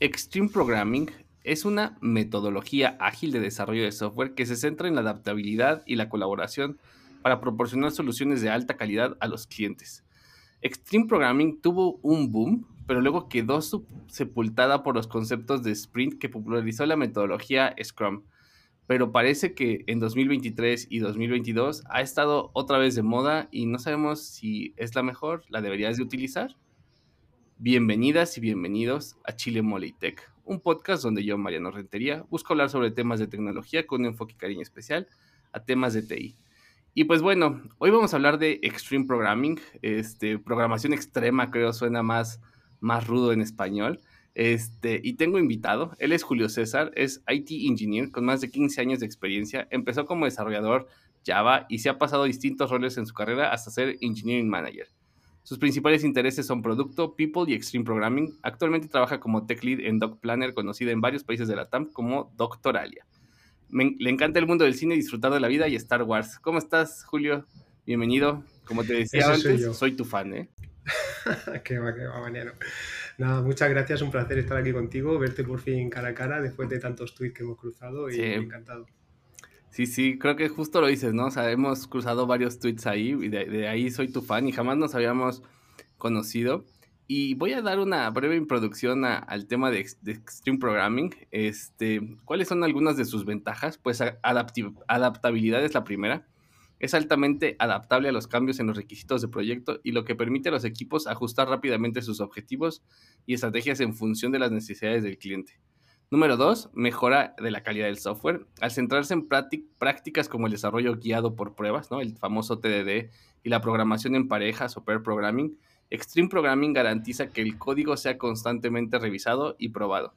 Extreme Programming es una metodología ágil de desarrollo de software que se centra en la adaptabilidad y la colaboración para proporcionar soluciones de alta calidad a los clientes. Extreme Programming tuvo un boom, pero luego quedó sepultada por los conceptos de sprint que popularizó la metodología Scrum. Pero parece que en 2023 y 2022 ha estado otra vez de moda y no sabemos si es la mejor, la deberías de utilizar. Bienvenidas y bienvenidos a Chile Mole Tech, un podcast donde yo, Mariano Rentería, busco hablar sobre temas de tecnología con un enfoque y cariño especial a temas de TI. Y pues bueno, hoy vamos a hablar de Extreme Programming, este, programación extrema creo suena más, más rudo en español. Este, y tengo invitado, él es Julio César, es IT Engineer con más de 15 años de experiencia, empezó como desarrollador Java y se ha pasado distintos roles en su carrera hasta ser Engineering Manager. Sus principales intereses son producto, people y extreme programming. Actualmente trabaja como tech lead en Doc Planner, conocida en varios países de la TAM como Doctoralia. le encanta el mundo del cine, disfrutar de la vida y Star Wars. ¿Cómo estás, Julio? Bienvenido. Como te decía antes, soy, tu fan, ¿eh? qué va, qué va, Mariano. Nada, muchas gracias, un placer estar aquí contigo, verte por fin cara a cara después de tantos tweets que hemos cruzado y sí. encantado. Sí, sí, creo que justo lo dices, ¿no? O sea, hemos cruzado varios tweets ahí y de, ahí soy tu fan y jamás nos habíamos conocido. Y voy a dar una breve introducción al tema de, Extreme Programming. Este, ¿Cuáles son algunas de sus ventajas? Pues adaptabilidad es la primera. Es altamente adaptable a los cambios en los requisitos de proyecto y lo que permite a los equipos ajustar rápidamente sus objetivos y estrategias en función de las necesidades del cliente. Número dos, mejora de la calidad del software. Al centrarse en prácticas como el desarrollo guiado por pruebas, ¿no? el famoso TDD, y la programación en parejas o pair programming, Extreme Programming garantiza que el código sea constantemente revisado y probado.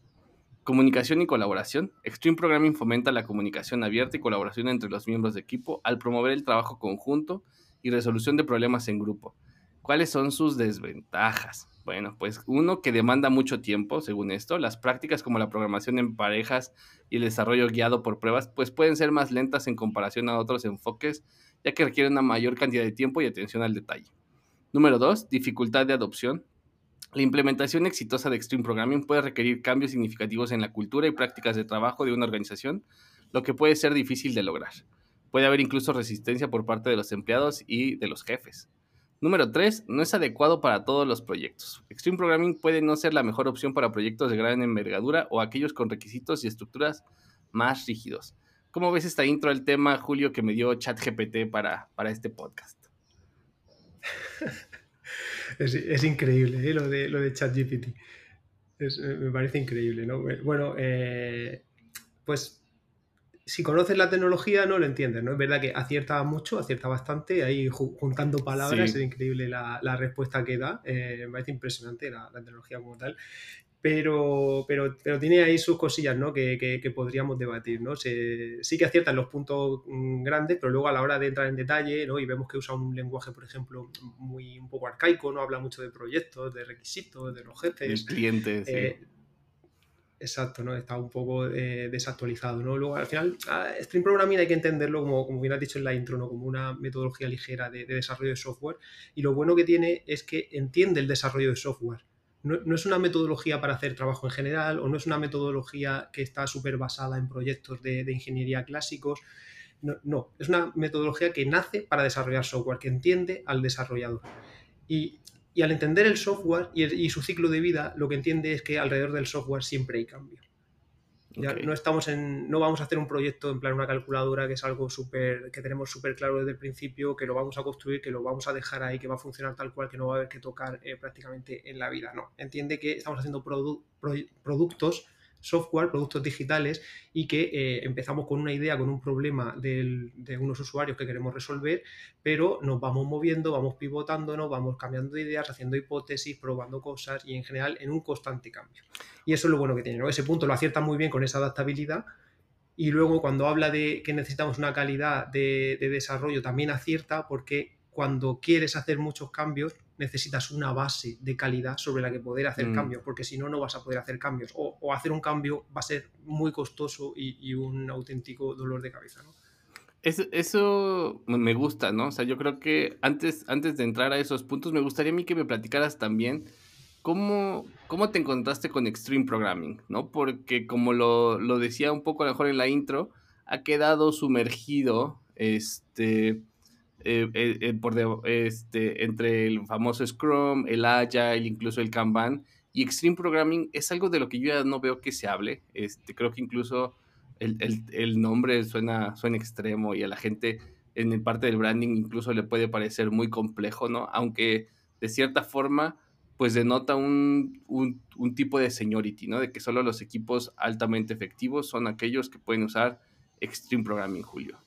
Comunicación y colaboración. Extreme Programming fomenta la comunicación abierta y colaboración entre los miembros de equipo al promover el trabajo conjunto y resolución de problemas en grupo. ¿Cuáles son sus desventajas? Bueno, pues uno que demanda mucho tiempo, según esto, las prácticas como la programación en parejas y el desarrollo guiado por pruebas, pues pueden ser más lentas en comparación a otros enfoques, ya que requieren una mayor cantidad de tiempo y atención al detalle. Número dos, dificultad de adopción. La implementación exitosa de Extreme Programming puede requerir cambios significativos en la cultura y prácticas de trabajo de una organización, lo que puede ser difícil de lograr. Puede haber incluso resistencia por parte de los empleados y de los jefes. Número 3. No es adecuado para todos los proyectos. Extreme Programming puede no ser la mejor opción para proyectos de gran envergadura o aquellos con requisitos y estructuras más rígidos. ¿Cómo ves esta intro al tema, Julio, que me dio ChatGPT para, para este podcast? es, increíble ¿eh? lo, de, lo de ChatGPT. me parece increíble, ¿no? Bueno, eh, pues si conoces la tecnología no lo entiendes, ¿no? Es verdad que acierta mucho, acierta bastante, ahí juntando palabras, es increíble la, respuesta que da, eh, me parece impresionante la, tecnología como tal, pero, pero, pero tiene ahí sus cosillas, ¿no? Que, podríamos debatir, ¿no? sí que acierta en los puntos mm, grandes, pero luego a la hora de entrar en detalle, ¿no? Y vemos que usa un lenguaje, por ejemplo, muy un poco arcaico, ¿no? Habla mucho de proyectos, de requisitos, de los jefes. De clientes, eh, Exacto, ¿no? Está un poco eh, desactualizado, ¿no? Luego, al final, Stream Programming hay que entenderlo, como, como bien has dicho en la intro, ¿no? Como una metodología ligera de, desarrollo de software. Y lo bueno que tiene es que entiende el desarrollo de software. No, es una metodología para hacer trabajo en general o no es una metodología que está súper basada en proyectos de, de ingeniería clásicos. No, no, es una metodología que nace para desarrollar software, que entiende al desarrollador. Y y al entender el software y, su ciclo de vida, lo que entiende es que alrededor del software siempre hay cambio. Ya no estamos en, no vamos a hacer un proyecto en plan una calculadora que es algo súper, que tenemos súper claro desde el principio, que lo vamos a construir, que lo vamos a dejar ahí, que va a funcionar tal cual, que no va a haber que tocar eh, prácticamente en la vida. No, entiende que estamos haciendo productos software, productos digitales y que eh, empezamos con una idea, con un problema de unos usuarios que queremos resolver, pero nos vamos moviendo, vamos pivotándonos, vamos cambiando de ideas, haciendo hipótesis, probando cosas y en general en un constante cambio. Y eso es lo bueno que tiene. Ese punto lo acierta muy bien con esa adaptabilidad. Y luego cuando habla de que necesitamos una calidad de desarrollo, también acierta porque cuando quieres hacer muchos cambios, necesitas una base de calidad sobre la que poder hacer mm. cambios, porque si no, no vas a poder hacer cambios. O, hacer un cambio va a ser muy costoso y, un auténtico dolor de cabeza, ¿no? Eso, me gusta, ¿no? O sea, yo creo que antes, antes de entrar a esos puntos, me gustaría a mí que me platicaras también ¿cómo, ¿cómo te encontraste con Extreme Programming? ¿No? Porque como lo, lo decía un poco a lo mejor en la intro, ha quedado sumergido este, eh, eh, eh, por este, entre el famoso Scrum, el Agile, incluso el Kanban. Y Extreme Programming es algo de lo que yo ya no veo que se hable. Este, creo que incluso el, el, el nombre suena, suena extremo y a la gente en el parte del branding incluso le puede parecer muy complejo, ¿no? Aunque de cierta forma pues denota un, un, un, tipo de seniority, ¿no? De que solo los equipos altamente efectivos son aquellos que pueden usar Extreme Programming, Julio.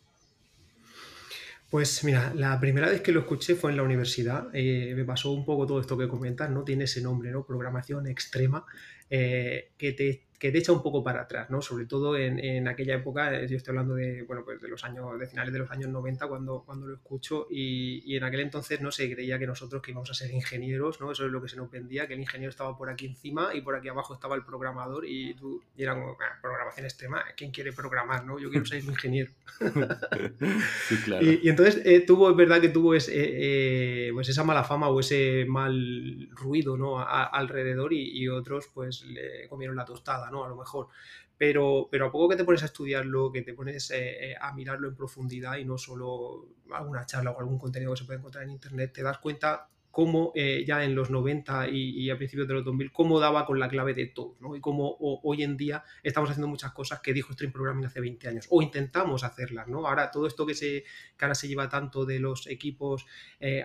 Pues mira, la primera vez que lo escuché fue en la universidad. Eh, me pasó un poco todo esto que comentas, ¿no? Tiene ese nombre, ¿no? Programación extrema, eh, que te que te echa un poco para atrás, ¿no? Sobre todo en, en, aquella época, eh, yo estoy hablando de, bueno, pues de los años, de finales de los años 90 cuando, cuando lo escucho y, y, en aquel entonces no se creía que nosotros que íbamos a ser ingenieros, ¿no? Eso es lo que se nos vendía, que el ingeniero estaba por aquí encima y por aquí abajo estaba el programador y tú, y era como, ah, programación extrema, ¿quién quiere programar, no? Yo quiero ser ingeniero. sí, claro. y, y, entonces eh, tuvo, es verdad que tuvo ese, eh, pues esa mala fama o ese mal ruido, ¿no? A, alrededor y, y otros pues le comieron la tostada, ¿no? ¿No? A lo mejor. Pero, pero a poco que te pones a estudiarlo, que te pones eh, eh, a mirarlo en profundidad y no solo alguna charla o algún contenido que se puede encontrar en internet, te das cuenta cómo eh, ya en los 90 y, a principios de los 2000, cómo daba con la clave de todo, ¿no? Y cómo hoy en día estamos haciendo muchas cosas que dijo Stream Programming hace 20 años, o intentamos hacerlas, ¿no? Ahora, todo esto que, se, que ahora se lleva tanto de los equipos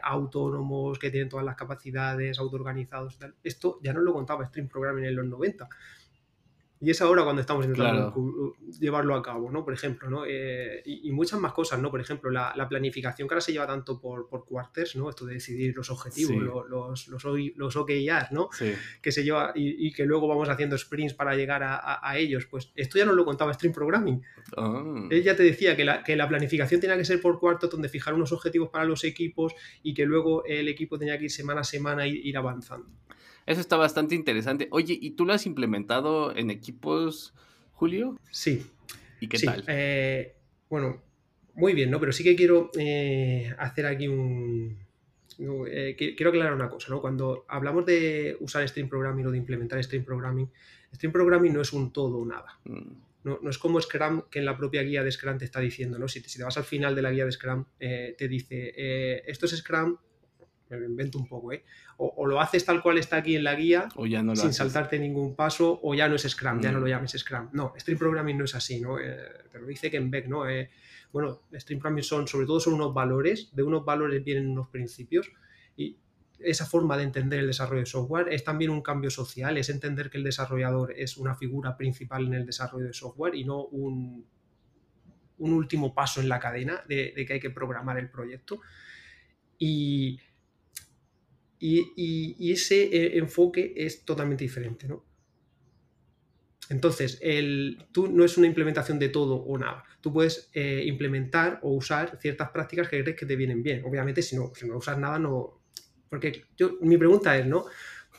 autónomos, que tienen todas las capacidades, autoorganizados tal, esto ya no lo contaba Stream Programming en los 90. Y es ahora cuando estamos intentando claro. llevarlo a cabo, ¿no? Por ejemplo, ¿no? Eh, y, y, muchas más cosas, ¿no? Por ejemplo, la, la, planificación que ahora se lleva tanto por, por quarters, ¿no? Esto de decidir los objetivos, sí. los, los, los, los OKRs, ¿no? Sí. Que se lleva y, y, que luego vamos haciendo sprints para llegar a, a, a, ellos. Pues esto ya no lo contaba Stream Programming. Oh. Él ya te decía que la, que la planificación tenía que ser por cuartos, donde fijar unos objetivos para los equipos y que luego el equipo tenía que ir semana a semana ir, ir avanzando. Eso está bastante interesante. Oye, ¿y tú lo has implementado en equipos, Julio? Sí. ¿Y qué sí. tal? Eh, bueno, muy bien, ¿no? Pero sí que quiero eh, hacer aquí un... Eh, quiero aclarar una cosa, ¿no? Cuando hablamos de usar Stream Programming o de implementar Stream Programming, Stream Programming no es un todo o nada. Mm. No, no, es como Scrum que en la propia guía de Scrum te está diciendo, ¿no? Si te, si te vas al final de la guía de Scrum, eh, te dice, eh, esto es Scrum, me invento un poco, ¿eh? O, o, lo haces tal cual está aquí en la guía, o ya no sin haces. saltarte ningún paso, o ya no es Scrum, mm. ya no lo llames Scrum. No, Stream Programming no es así, ¿no? Eh, te lo dice Ken Beck, ¿no? Eh, bueno, Stream Programming son, sobre todo, son unos valores, de unos valores vienen unos principios, y esa forma de entender el desarrollo de software es también un cambio social, es entender que el desarrollador es una figura principal en el desarrollo de software y no un, un último paso en la cadena de, de que hay que programar el proyecto. Y, y, y, y, ese eh, enfoque es totalmente diferente, ¿no? Entonces, el, tú no es una implementación de todo o nada. Tú puedes eh, implementar o usar ciertas prácticas que crees que te vienen bien. Obviamente, si no, si no usas nada, no. Porque yo, mi pregunta es, ¿no?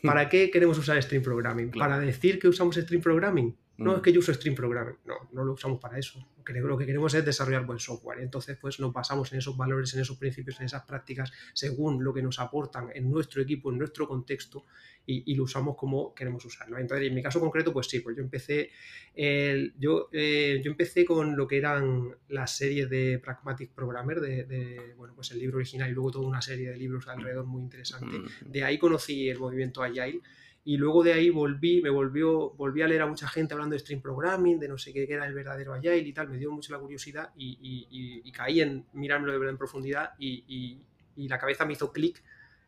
¿Para qué queremos usar Stream Programming? ¿Para decir que usamos Stream Programming? No, es que yo uso Stream Programming. No, no lo usamos para eso. Lo que queremos es desarrollar buen software. Entonces, pues nos basamos en esos valores, en esos principios, en esas prácticas, según lo que nos aportan en nuestro equipo, en nuestro contexto, y, y lo usamos como queremos usarlo. Entonces, en mi caso concreto, pues sí, pues yo empecé, el, yo, eh, yo empecé con lo que eran las series de Pragmatic Programmer, de, de, bueno, pues el libro original y luego toda una serie de libros alrededor muy interesante. De ahí conocí el movimiento Agile y luego de ahí volví, me volvió, volví a leer a mucha gente hablando de stream programming, de no sé qué era el verdadero Agile y tal, me dio mucho la curiosidad y, y, y, y caí en mirármelo de verdad en profundidad y, la cabeza me hizo clic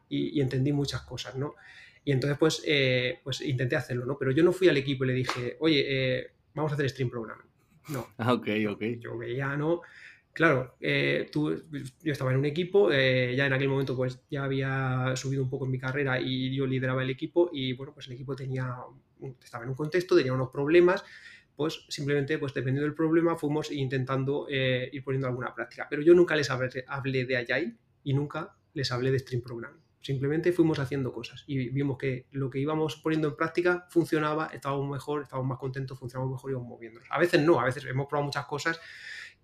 y, entendí muchas cosas, ¿no? Y entonces pues, eh, pues intenté hacerlo, ¿no? Pero yo no fui al equipo y le dije, oye, eh, vamos a hacer stream programming. No. Ah, ok, ok. Yo veía, ¿no? Claro, eh, yo estaba en un equipo, eh, ya en aquel momento pues ya había subido un poco en mi carrera y yo lideraba el equipo y bueno, pues el equipo tenía, estaba en un contexto, tenía unos problemas, pues simplemente pues dependiendo del problema fuimos intentando eh, ir poniendo alguna práctica. Pero yo nunca les hablé, de Agile y nunca les hablé de Stream Programming. Simplemente fuimos haciendo cosas y vimos que lo que íbamos poniendo en práctica funcionaba, estábamos mejor, estábamos más contentos, funcionábamos mejor íbamos moviéndonos. A veces no, a veces hemos probado muchas cosas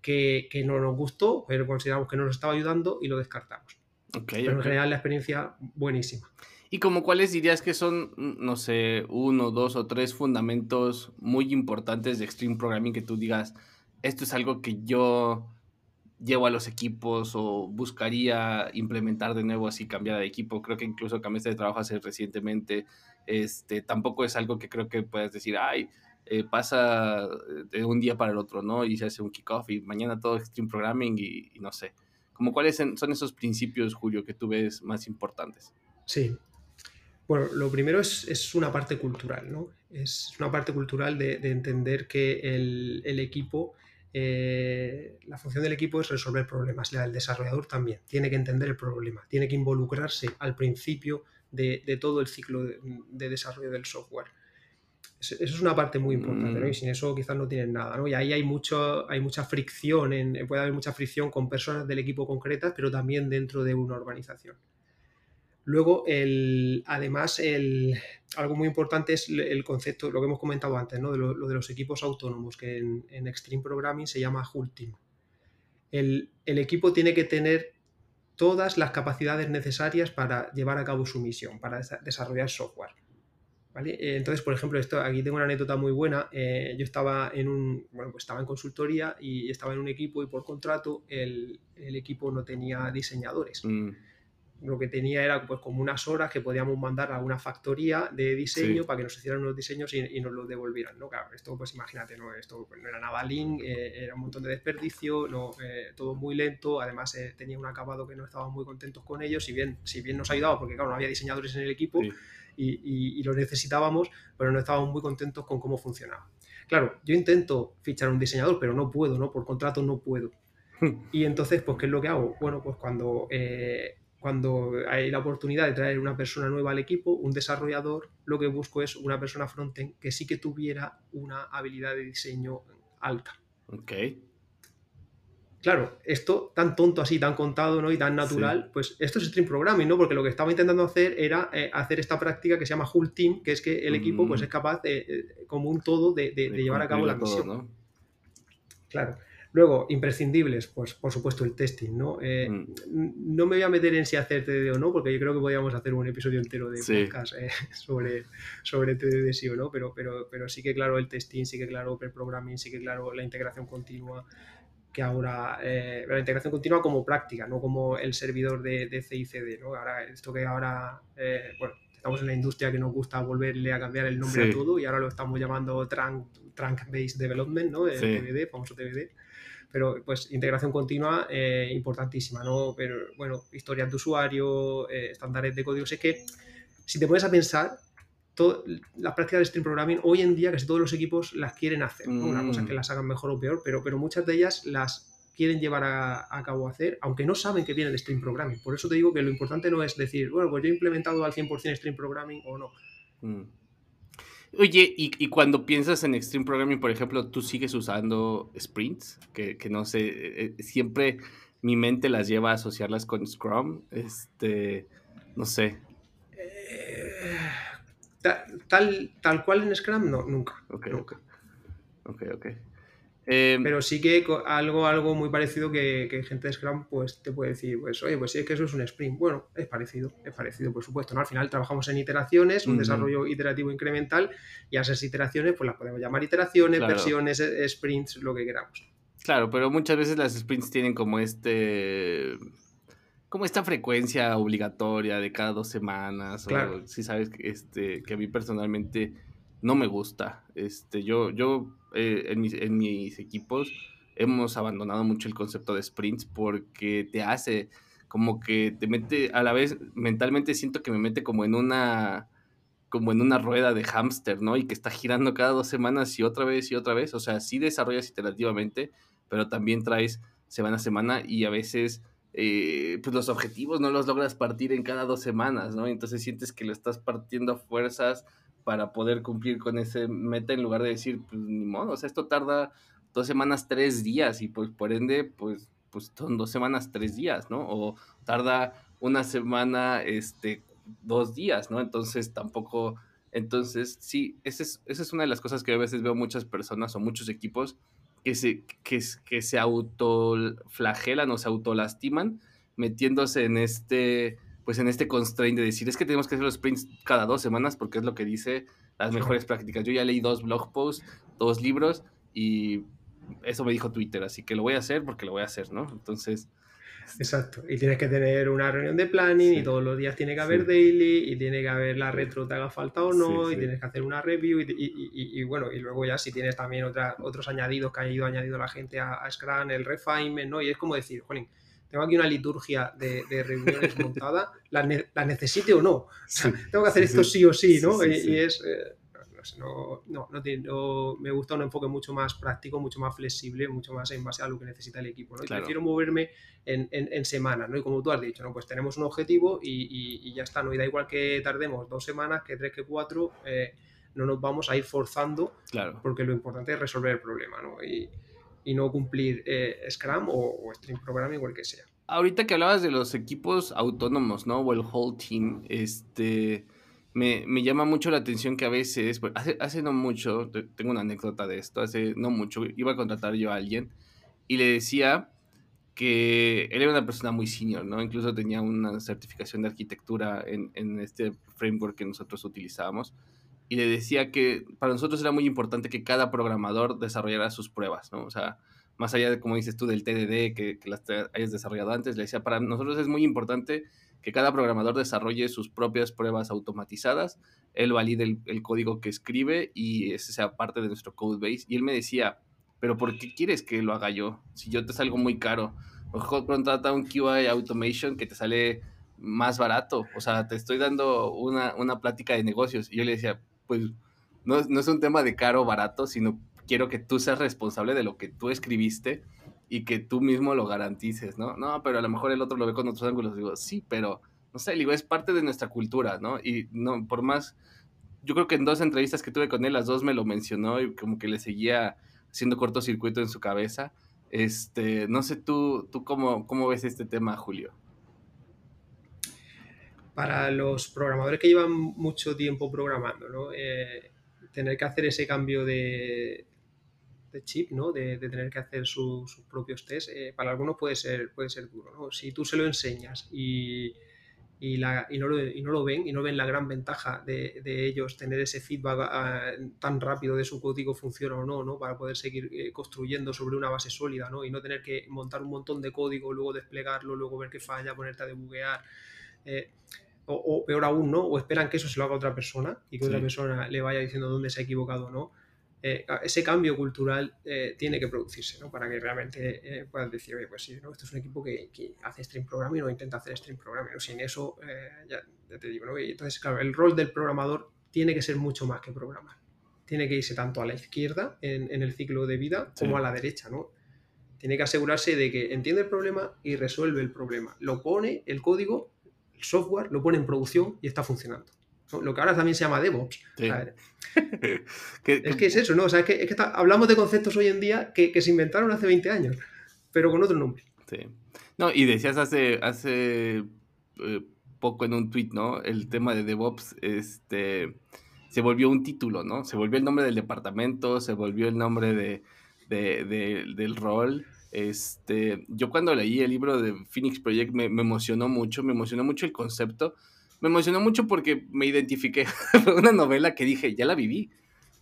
que, que, no nos gustó, pero consideramos que no nos estaba ayudando y lo descartamos. Okay, pero okay. en general la experiencia buenísima. ¿Y como cuáles dirías que son, no sé, uno, dos o tres fundamentos muy importantes de Extreme Programming que tú digas, esto es algo que yo llevo a los equipos o buscaría implementar de nuevo así cambiar de equipo? Creo que incluso cambiaste de trabajo hace recientemente. Este, tampoco es algo que creo que puedas decir, ay, eh, pasa de un día para el otro, ¿no? Y se hace un kickoff y mañana todo Extreme Programming y, no sé. Como cuáles son esos principios, Julio, que tú ves más importantes? Sí, bueno, lo primero es, una parte cultural, ¿no? Es una parte cultural de, entender que el, equipo, eh, la función del equipo es resolver problemas. La del desarrollador también. Tiene que entender el problema, tiene que involucrarse al principio de, todo el ciclo de, desarrollo del software. Eso es una parte muy importante, ¿no? Y mm. sin eso quizás no tienen nada, ¿no? Y ahí hay, mucho, hay mucha fricción, puede haber mucha fricción con personas del equipo concretas, pero también dentro de una organización. Luego, el, además, el, algo muy importante es el concepto, lo que hemos comentado antes, ¿no? de lo, de los equipos autónomos, que en, Extreme Programming se llama Hull Team. El, equipo tiene que tener todas las capacidades necesarias para llevar a cabo su misión, para desarrollar software. Eh, entonces, por ejemplo, esto, aquí tengo una anécdota muy buena. Eh, yo estaba en un, bueno, pues estaba en consultoría y estaba en un equipo y por contrato el, equipo no tenía diseñadores. Mm lo que tenía era pues como unas horas que podíamos mandar a una factoría de diseño para que nos hicieran unos diseños y, nos los devolvieran, ¿no? Claro, esto pues imagínate, ¿no? Esto pues, no era nada lean, eh, era un montón de desperdicio, no, eh, todo muy lento, además tenía un acabado que no estábamos muy contentos con ellos, si bien, si bien nos ayudaba, porque claro, no había diseñadores en el equipo y, y, lo necesitábamos, pero no estábamos muy contentos con cómo funcionaba. Claro, yo intento fichar un diseñador, pero no puedo, ¿no? Por contrato no puedo. Y entonces, pues, ¿qué es lo que hago? Bueno, pues cuando cuando hay la oportunidad de traer una persona nueva al equipo, un desarrollador, lo que busco es una persona frontend que sí que tuviera una habilidad de diseño alta. Ok. Claro, esto tan tonto así, tan contado ¿no? y tan natural, pues esto es stream programming, ¿no? Porque lo que estaba intentando hacer era eh, hacer esta práctica que se llama Hull Team, que es que el equipo pues, mm. es capaz de, eh, como un todo de, llevar a cabo la misión. ¿no? Claro. Luego, imprescindibles, pues por supuesto el testing, ¿no? Eh, mm. No me voy a meter en si hacer TDD o no, porque yo creo que podríamos hacer un episodio entero de podcast eh, sobre, sobre TDD sí o no, pero, pero, pero sí que claro el testing, sí que claro el programming, sí que claro la integración continua, que ahora eh, la integración continua como práctica, no como el servidor de, de CICD, ¿no? Ahora, esto que ahora, bueno, estamos en la industria que nos gusta volverle a cambiar el nombre a todo y ahora lo estamos llamando Trunk, Trunk Based Development, ¿no? El TBD, famoso TBD pero pues integración continua eh, importantísima, ¿no? Pero bueno, historias de usuario, eh, estándares de código. Sé que si te pones a pensar, las prácticas de stream programming hoy en día casi todos los equipos las quieren hacer. Una cosa es que mm. las hagan mejor o peor, pero, pero muchas de ellas las quieren llevar a, cabo hacer, aunque no saben que viene de stream programming. Por eso te digo que lo importante no es decir, bueno, pues yo he implementado al 100% stream programming o no. Mm. Oye, y, cuando piensas en Extreme Programming, por ejemplo, ¿tú sigues usando sprints? Que, no sé, eh, eh, siempre mi mente las lleva a asociarlas con Scrum. Este, no sé. Eh, tal, tal cual en Scrum, no, nunca. Ok, nunca. ok. Ok, Em, Pero sí que algo, algo muy parecido que, gente de Scrum pues, te puede decir, pues oye, pues sí es que eso es un sprint. Bueno, es parecido, es parecido, por supuesto. ¿no? Al final trabajamos en iteraciones, un desarrollo iterativo incremental, y a esas iteraciones pues las podemos llamar iteraciones, versiones, e, sprints, lo que queramos. Claro, pero muchas veces las sprints tienen como este como esta frecuencia obligatoria de cada dos semanas. Claro. si sabes que, este, que a mí personalmente no me gusta. Este, yo, yo eh, en, mis, en mis equipos hemos abandonado mucho el concepto de sprints porque te hace como que te mete a la vez mentalmente siento que me mete como en una como en una rueda de hámster, ¿no? Y que está girando cada dos semanas y otra vez y otra vez. O sea, sí desarrollas iterativamente, pero también traes semana a semana y a veces eh, pues los objetivos no los logras partir en cada dos semanas, ¿no? Entonces sientes que lo estás partiendo fuerzas para poder cumplir con ese meta en lugar de decir, pues ni modo, o sea, esto tarda dos semanas, tres días y pues por ende, pues, pues son dos semanas, tres días, ¿no? O tarda una semana, este, dos días, ¿no? Entonces tampoco, entonces sí, esa es, esa es una de las cosas que a veces veo muchas personas o muchos equipos que se, que, que se autoflagelan o se autolastiman metiéndose en este pues en este constraint de decir, es que tenemos que hacer los sprints cada dos semanas porque es lo que dice las mejores prácticas. Yo ya leí dos blog posts, dos libros y eso me dijo Twitter, así que lo voy a hacer porque lo voy a hacer, ¿no? Entonces... Exacto, y tienes que tener una reunión de planning y todos los días tiene que haber daily y tiene que haber la retro te haga falta o no y tienes que hacer una review y, bueno, y luego ya si tienes también otra, otros añadidos que ha ido añadido la gente a, a Scrum, el refinement, ¿no? Y es como decir, jolín, tengo aquí una liturgia de, reuniones montada, la, la, necesite o no. tengo que hacer esto sí. o sí, ¿no? y, es... Eh, no, no, no, me gusta un enfoque mucho más práctico, mucho más flexible, mucho más en base a lo que necesita el equipo. ¿no? Y prefiero moverme en, en, semanas, ¿no? Y como tú has dicho, ¿no? Pues tenemos un objetivo y, ya está, ¿no? Y da igual que tardemos dos semanas, que tres, que cuatro, eh, no nos vamos a ir forzando, claro. porque lo importante es resolver el problema, ¿no? Y, y no cumplir eh, Scrum o, o Stream Programming o el que sea. Ahorita que hablabas de los equipos autónomos, ¿no? O el whole team, este me, me, llama mucho la atención que a veces, hace, hace no mucho, tengo una anécdota de esto, hace no mucho, iba a contratar yo a alguien y le decía que él era una persona muy senior, ¿no? Incluso tenía una certificación de arquitectura en, en este framework que nosotros utilizábamos. Y le decía que para nosotros era muy importante que cada programador desarrollara sus pruebas, ¿no? O sea, más allá de, como dices tú, del TDD, que, que las hayas desarrollado antes, le decía, para nosotros es muy importante que cada programador desarrolle sus propias pruebas automatizadas, él valide el, código que escribe y ese sea parte de nuestro code base. Y él me decía, pero ¿por qué quieres que lo haga yo? Si yo te salgo muy caro. Mejor contrata un QA Automation que te sale más barato. O sea, te estoy dando una, una plática de negocios. Y yo le decía, pues no, no es un tema de caro o barato, sino quiero que tú seas responsable de lo que tú escribiste y que tú mismo lo garantices, ¿no? No, pero a lo mejor el otro lo ve con otros ángulos. Digo, sí, pero, no sé, digo, es parte de nuestra cultura, ¿no? Y no, por más, yo creo que en dos entrevistas que tuve con él, las dos me lo mencionó y como que le seguía haciendo cortocircuito en su cabeza. Este, no sé tú, tú cómo, cómo ves este tema, Julio. Para los programadores que llevan mucho tiempo programando, ¿no? Eh, tener que hacer ese cambio de, de chip, ¿no? De, tener que hacer sus propios test, eh, para algunos puede ser, puede ser duro, ¿no? Si tú se lo enseñas y, y, la, y, no, lo, y no, lo, ven, y no ven la gran ventaja de, de ellos tener ese feedback ah, tan rápido de su código funciona o no, ¿no? Para poder seguir eh, construyendo sobre una base sólida, ¿no? Y no tener que montar un montón de código, luego desplegarlo, luego ver qué falla, ponerte a debuguear. Eh, o, peor aún, ¿no? O esperan que eso se lo haga otra persona y que otra persona le vaya diciendo dónde se ha equivocado o no. Eh, ese cambio cultural eh, tiene que producirse, ¿no? Para que realmente eh, puedas decir, oye, pues sí, ¿no? Esto es un equipo que, hace stream programming o intenta hacer stream programming. Sin eso, ya, te digo, ¿no? entonces, claro, el rol del programador tiene que ser mucho más que programar. Tiene que irse tanto a la izquierda en, el ciclo de vida como a la derecha, ¿no? Tiene que asegurarse de que entiende el problema y resuelve el problema. Lo pone, el código, el software, lo pone en producción y está funcionando lo que ahora también se llama DevOps. es que es eso, ¿no? O sea, es que, hablamos de conceptos hoy en día que, se inventaron hace 20 años, pero con otro nombre. Sí. No, y decías hace, hace eh, poco en un tweet, ¿no? El tema de DevOps, este, se volvió un título, ¿no? Se volvió el nombre del departamento, se volvió el nombre de, del rol. Este, yo cuando leí el libro de Phoenix Project me, me emocionó mucho, me emocionó mucho el concepto me emocionó mucho porque me identifiqué. Fue una novela que dije, ya la viví.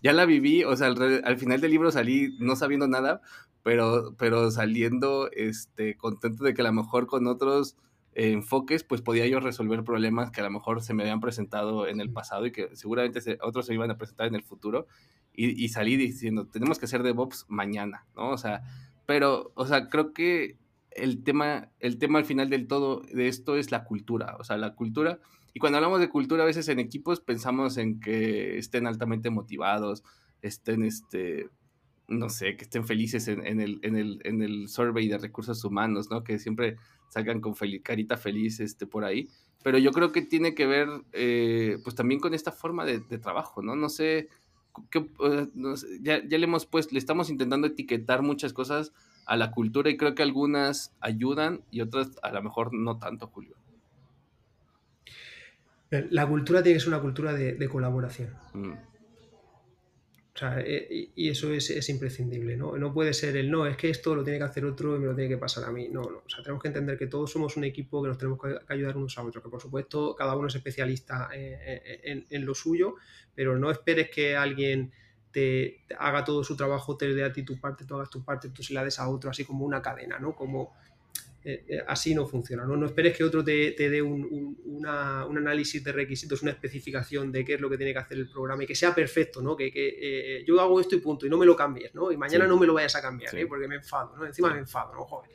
Ya la viví, o sea, al, final del libro salí no sabiendo nada, pero, pero saliendo este, contento de que a lo mejor con otros enfoques, pues podía yo resolver problemas que a lo mejor se me habían presentado en el pasado y que seguramente otros se iban a presentar en el futuro. Y, y salí diciendo, tenemos que hacer DevOps mañana, ¿no? O sea, pero, o sea, creo que el tema, el tema al final del todo de esto es la cultura, o sea, la cultura y cuando hablamos de cultura, a veces en equipos pensamos en que estén altamente motivados, estén, este, no sé, que estén felices en, el, en, el, en el survey de recursos humanos, ¿no? Que siempre salgan con carita feliz este, por ahí. Pero yo creo que tiene que ver, eh, pues también con esta forma de, trabajo, ¿no? No sé, qué, ya, ya, le hemos pues, le estamos intentando etiquetar muchas cosas a la cultura y creo que algunas ayudan y otras a lo mejor no tanto, Julio. La cultura tiene que ser una cultura de, colaboración. Mm. O sea, eh, y eso es, imprescindible, ¿no? No puede ser el no, es que esto lo tiene que hacer otro y me lo tiene que pasar a mí. No, no. O sea, tenemos que entender que todos somos un equipo, que nos tenemos que ayudar unos a otros, que por supuesto cada uno es especialista en, lo suyo, pero no esperes que alguien te, haga todo su trabajo, te dé a ti tu parte, tú hagas tu parte, tú se la des a otro, así como una cadena, ¿no? Como eh, eh, así no funciona. No, no esperes que otro te, dé un, análisis de requisitos, una especificación de qué es lo que tiene que hacer el programa y que sea perfecto, ¿no? Que, eh, yo hago esto y punto, y no me lo cambies, ¿no? Y mañana no me lo vayas a cambiar, porque me enfado, ¿no? Encima me enfado, ¿no? Joder,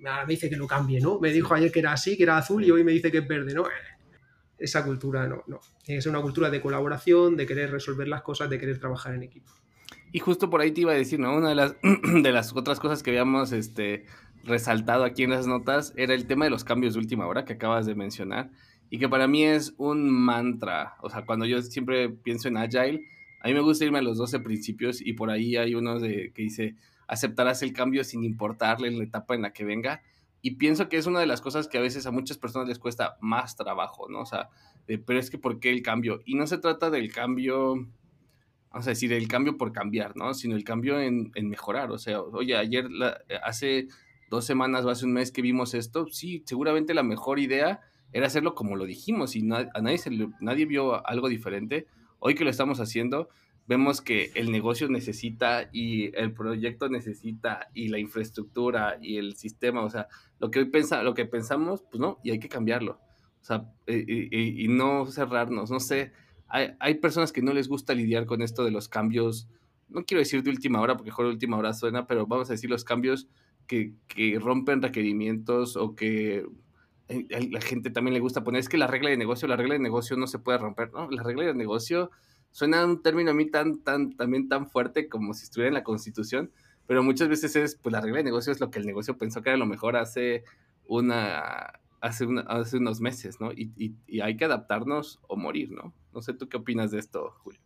me dice que lo cambie, ¿no? Me dijo ayer que era así, que era azul y hoy me dice que es verde, ¿no? Esa cultura no, no. Tiene que ser una cultura de colaboración, de querer resolver las cosas, de querer trabajar en equipo. Y justo por ahí te iba a decir, ¿no? Una de las, de las otras cosas que habíamos este, resaltado aquí en las notas era el tema de los cambios de última hora que acabas de mencionar y que para mí es un mantra. O sea, cuando yo siempre pienso en Agile, a mí me gusta irme a los 12 principios y por ahí hay uno de, que dice, aceptarás el cambio sin importarle la etapa en la que venga. Y pienso que es una de las cosas que a veces a muchas personas les cuesta más trabajo, ¿no? O sea, pero es que ¿por qué el cambio? Y no se trata del cambio, vamos a decir, el cambio por cambiar, ¿no? Sino el cambio en, en mejorar. O sea, oye, ayer, hace dos semanas o hace un mes que vimos esto, sí, seguramente la mejor idea era hacerlo como lo dijimos y a nadie, se nadie vio algo diferente. Hoy que lo estamos haciendo, vemos que el negocio necesita y el proyecto necesita y la infraestructura y el sistema, o sea, lo que hoy pensa, lo que pensamos, pues no, y hay que cambiarlo. O sea, y, no cerrarnos, no sé, hay, hay, personas que no les gusta lidiar con esto de los cambios, no quiero decir de última hora, porque mejor de última hora suena, pero vamos a decir los cambios que, rompen requerimientos o que a la gente también le gusta poner, es que la regla de negocio, la regla de negocio no se puede romper, ¿no? La regla de negocio suena un término a mí tan, tan, también tan fuerte como si estuviera en la constitución, pero muchas veces es, pues la regla de negocio es lo que el negocio pensó que era lo mejor hace una, hace, hace unos meses, ¿no? Y, y, y hay que adaptarnos o morir, ¿no? No sé, ¿tú qué opinas de esto, Julio?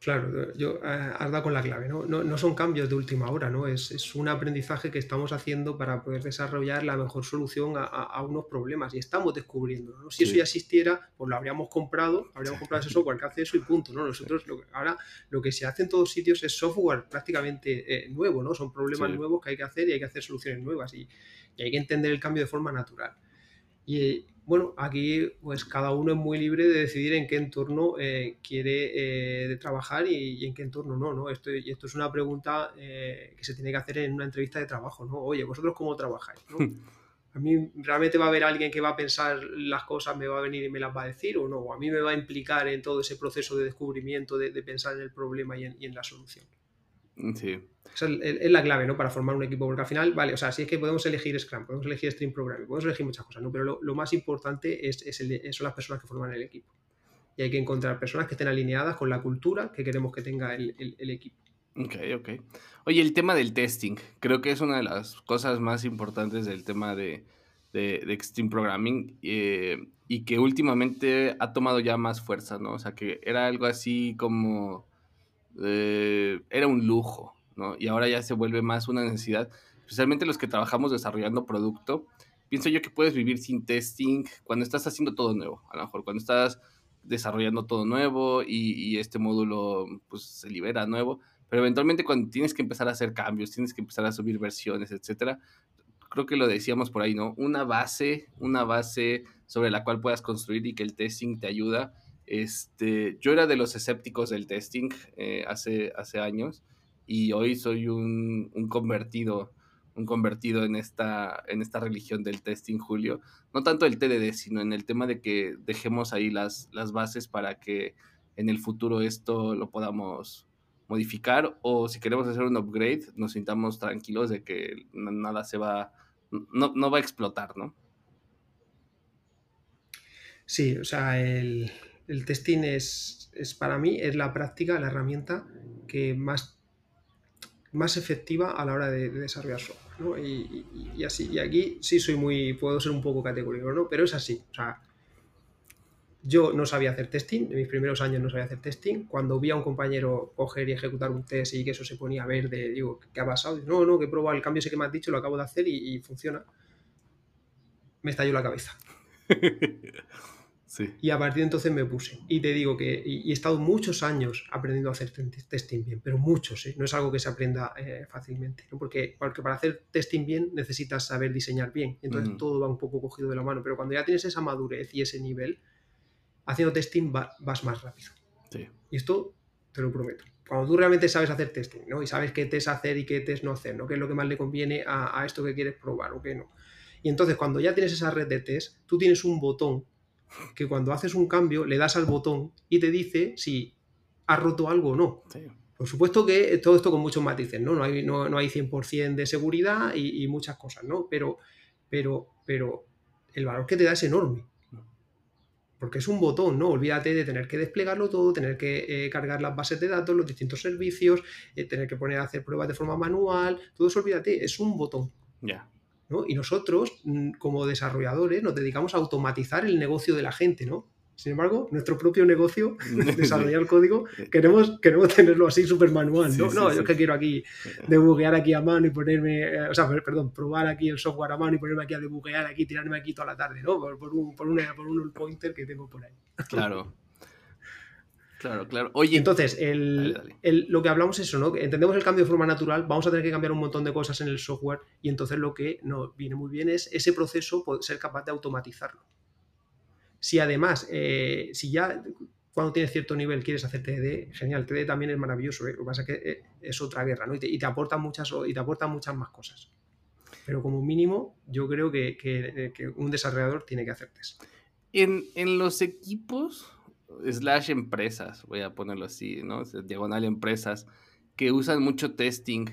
Claro, yo eh, has dado con la clave, ¿no? ¿no? son cambios de última hora, ¿no? Es, un aprendizaje que estamos haciendo para poder desarrollar la mejor solución a, unos problemas y estamos descubriendo, ¿no? Si eso ya existiera, pues lo habríamos comprado, habríamos comprado ese software que hace eso y punto, ¿no? Nosotros ahora lo que se hace en todos sitios es software prácticamente eh, nuevo, ¿no? Son problemas nuevos que hay que hacer y hay que hacer soluciones nuevas y, y hay que entender el cambio de forma natural. Y bueno, aquí pues cada uno es muy libre de decidir en qué entorno eh, quiere eh, trabajar y, en qué entorno no, ¿no? Esto, y esto es una pregunta eh, que se tiene que hacer en una entrevista de trabajo, ¿no? Oye, ¿vosotros cómo trabajáis? A mí realmente va a haber alguien que va a pensar las cosas, me va a venir y me las va a decir o no, o a mí me va a implicar en todo ese proceso de descubrimiento, de, pensar en el problema y en la solución. Sí. Esa es, la clave, ¿no? Para formar un equipo, porque al final, vale, o sea, si es que podemos elegir Scrum, podemos elegir Stream Programming, podemos elegir muchas cosas, ¿no? Pero lo, más importante es, son las personas que forman el equipo. Y hay que encontrar personas que estén alineadas con la cultura que queremos que tenga el, equipo. Ok, ok. Oye, el tema del testing, creo que es una de las cosas más importantes del tema de, de, Extreme Programming eh, y que últimamente ha tomado ya más fuerza, ¿no? O sea, que era algo así como eh, era un lujo, ¿no? Y ahora ya se vuelve más una necesidad, especialmente los que trabajamos desarrollando producto. Pienso yo que puedes vivir sin testing cuando estás haciendo todo nuevo, a lo mejor cuando estás desarrollando todo nuevo y, este módulo pues se libera nuevo, pero eventualmente cuando tienes que empezar a hacer cambios, tienes que empezar a subir versiones, etcétera, creo que lo decíamos por ahí, ¿no? Una base, una base sobre la cual puedas construir y que el testing te ayuda este, yo era de los escépticos del testing eh, hace, hace años y hoy soy un, convertido un convertido en esta, en esta religión del testing, Julio. No tanto el TDD, sino en el tema de que dejemos ahí las, las bases para que en el futuro esto lo podamos modificar o si queremos hacer un upgrade, nos sintamos tranquilos de que nada se va, no, no va a explotar, ¿no? Sí, o sea, el, el testing es, para mí es la práctica, la herramienta que más, más efectiva a la hora de, desarrollar software. Y, así, y aquí sí soy muy, puedo ser un poco categórico, ¿no? Pero es así. O sea, yo no sabía hacer testing, en mis primeros años no sabía hacer testing. Cuando vi a un compañero coger y ejecutar un test y que eso se ponía verde, digo, ¿qué ha pasado? no, no, que he probado el cambio ese que me has dicho, lo acabo de hacer y, y funciona. Me estalló la cabeza. Y a partir de entonces me puse. Y te digo que y, he estado muchos años aprendiendo a hacer testing bien, pero muchos, ¿eh? no es algo que se aprenda eh, fácilmente, porque, porque para hacer testing bien necesitas saber diseñar bien. Entonces todo va un poco cogido de la mano, pero cuando ya tienes esa madurez y ese nivel, haciendo testing vas más rápido. Y esto te lo prometo. Cuando tú realmente sabes hacer testing, ¿no? Y sabes qué test hacer y qué test no hacer, ¿no? Qué es lo que más le conviene a, a esto que quieres probar o qué no. Y entonces cuando ya tienes esa red de test, tú tienes un botón que cuando haces un cambio le das al botón y te dice si has roto algo o no. Por supuesto que todo esto con muchos matices, ¿no? No hay, no, no hay 100% de seguridad y, muchas cosas, ¿no? Pero, pero, pero el valor que te da es enorme. Porque es un botón, ¿no? Olvídate de tener que desplegarlo todo, tener que eh, cargar las bases de datos, los distintos servicios, eh, tener que poner a hacer pruebas de forma manual, todo eso olvídate, es un botón. Ya. Y nosotros, mm, como desarrolladores, nos dedicamos a automatizar el negocio de la gente, ¿no? Sin embargo, nuestro propio negocio, desarrollar el código, queremos, queremos tenerlo así súper manual, ¿no? no, yo es que quiero aquí debuguear aquí a mano y ponerme, eh, o sea, perdón, probar aquí el software a mano y ponerme aquí a debuguear aquí, tirarme aquí toda la tarde, ¿no? Por, por un, por, por un pointer que tengo por ahí. Claro. Claro, claro. Oye. Entonces, lo que hablamos es eso, ¿no? Entendemos el cambio de forma natural, vamos a tener que cambiar un montón de cosas en el software y entonces lo que nos viene muy bien es ese proceso, ser capaz de automatizarlo. Si además, eh, si ya cuando tienes cierto nivel quieres hacer TD, genial, TD también es maravilloso, ¿eh? lo que pasa es que eh, es otra guerra, ¿no? Y te, y aporta muchas, y te aporta muchas más cosas. Pero como mínimo, yo creo que, un desarrollador tiene que hacer test. En, en los equipos, slash empresas, voy a ponerlo así, ¿no? Diagonal empresas, que usan mucho testing.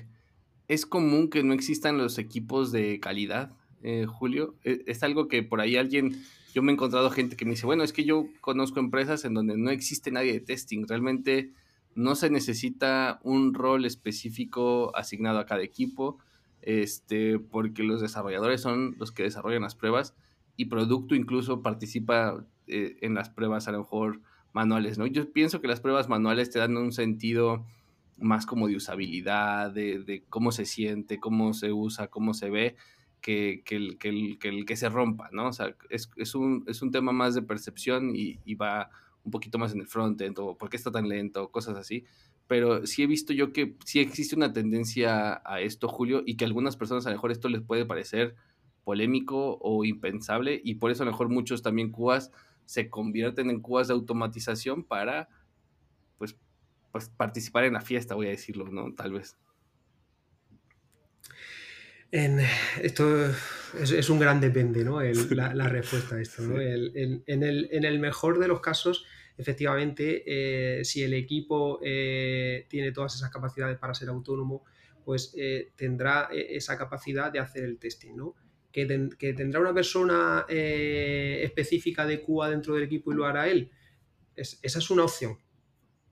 ¿Es común que no existan los equipos de calidad, eh, Julio? E, es, algo que por ahí alguien, yo me he encontrado gente que me dice, bueno, es que yo conozco empresas en donde no existe nadie de testing, realmente no se necesita un rol específico asignado a cada equipo, este, porque los desarrolladores son los que desarrollan las pruebas y producto incluso participa eh, en las pruebas a lo mejor manuales, ¿no? Yo pienso que las pruebas manuales te dan un sentido más como de usabilidad, de, cómo se siente, cómo se usa, cómo se ve, que, el, que, se rompa, ¿no? O sea, es, un, es un tema más de percepción y, va un poquito más en el frontend o por qué está tan lento, cosas así. Pero sí he visto yo que sí existe una tendencia a esto, Julio, y que a algunas personas a lo mejor esto les puede parecer polémico o impensable y por eso a lo mejor muchos también cubas se convierten en cubas de automatización para, pues, pues participar en la fiesta, voy a decirlo, ¿no? Tal vez. En, esto es, un gran depende, ¿no? la, respuesta a esto, ¿no? en, el, mejor de los casos, efectivamente, eh, si el equipo eh, tiene todas esas capacidades para ser autónomo, pues eh, tendrá esa capacidad de hacer el testing, ¿no? Que, tendrá una persona eh, específica de QA dentro del equipo y lo hará él. esa es una opción.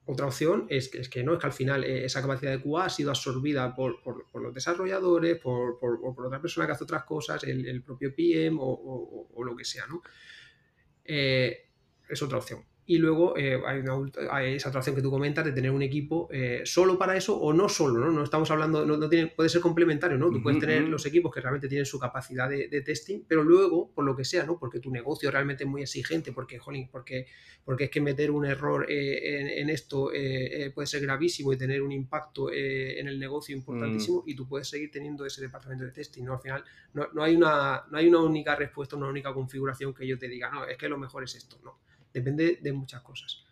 Otra opción es que, no, es que al final eh, esa capacidad de QA ha sido absorbida por, los desarrolladores, por, otra persona que hace otras cosas, el, propio PM o, lo que sea, ¿no? Eh, es otra opción. Y luego eh, hay, una, esa otra opción que tú comentas de tener un equipo eh, solo para eso o no solo, ¿no? No estamos hablando, no, tiene, puede ser complementario, ¿no? Tú puedes tener los equipos que realmente tienen su capacidad de, testing, pero luego, por lo que sea, ¿no? Porque tu negocio realmente es muy exigente, porque, jolín, porque, porque es que meter un error eh, en, esto puede ser gravísimo y tener un impacto en el negocio importantísimo mm. y tú puedes seguir teniendo ese departamento de testing, ¿no? Al final no, no, hay una, no hay una única respuesta, una única configuración que yo te diga, no, es que lo mejor es esto, ¿no? Depende de muchas cosas.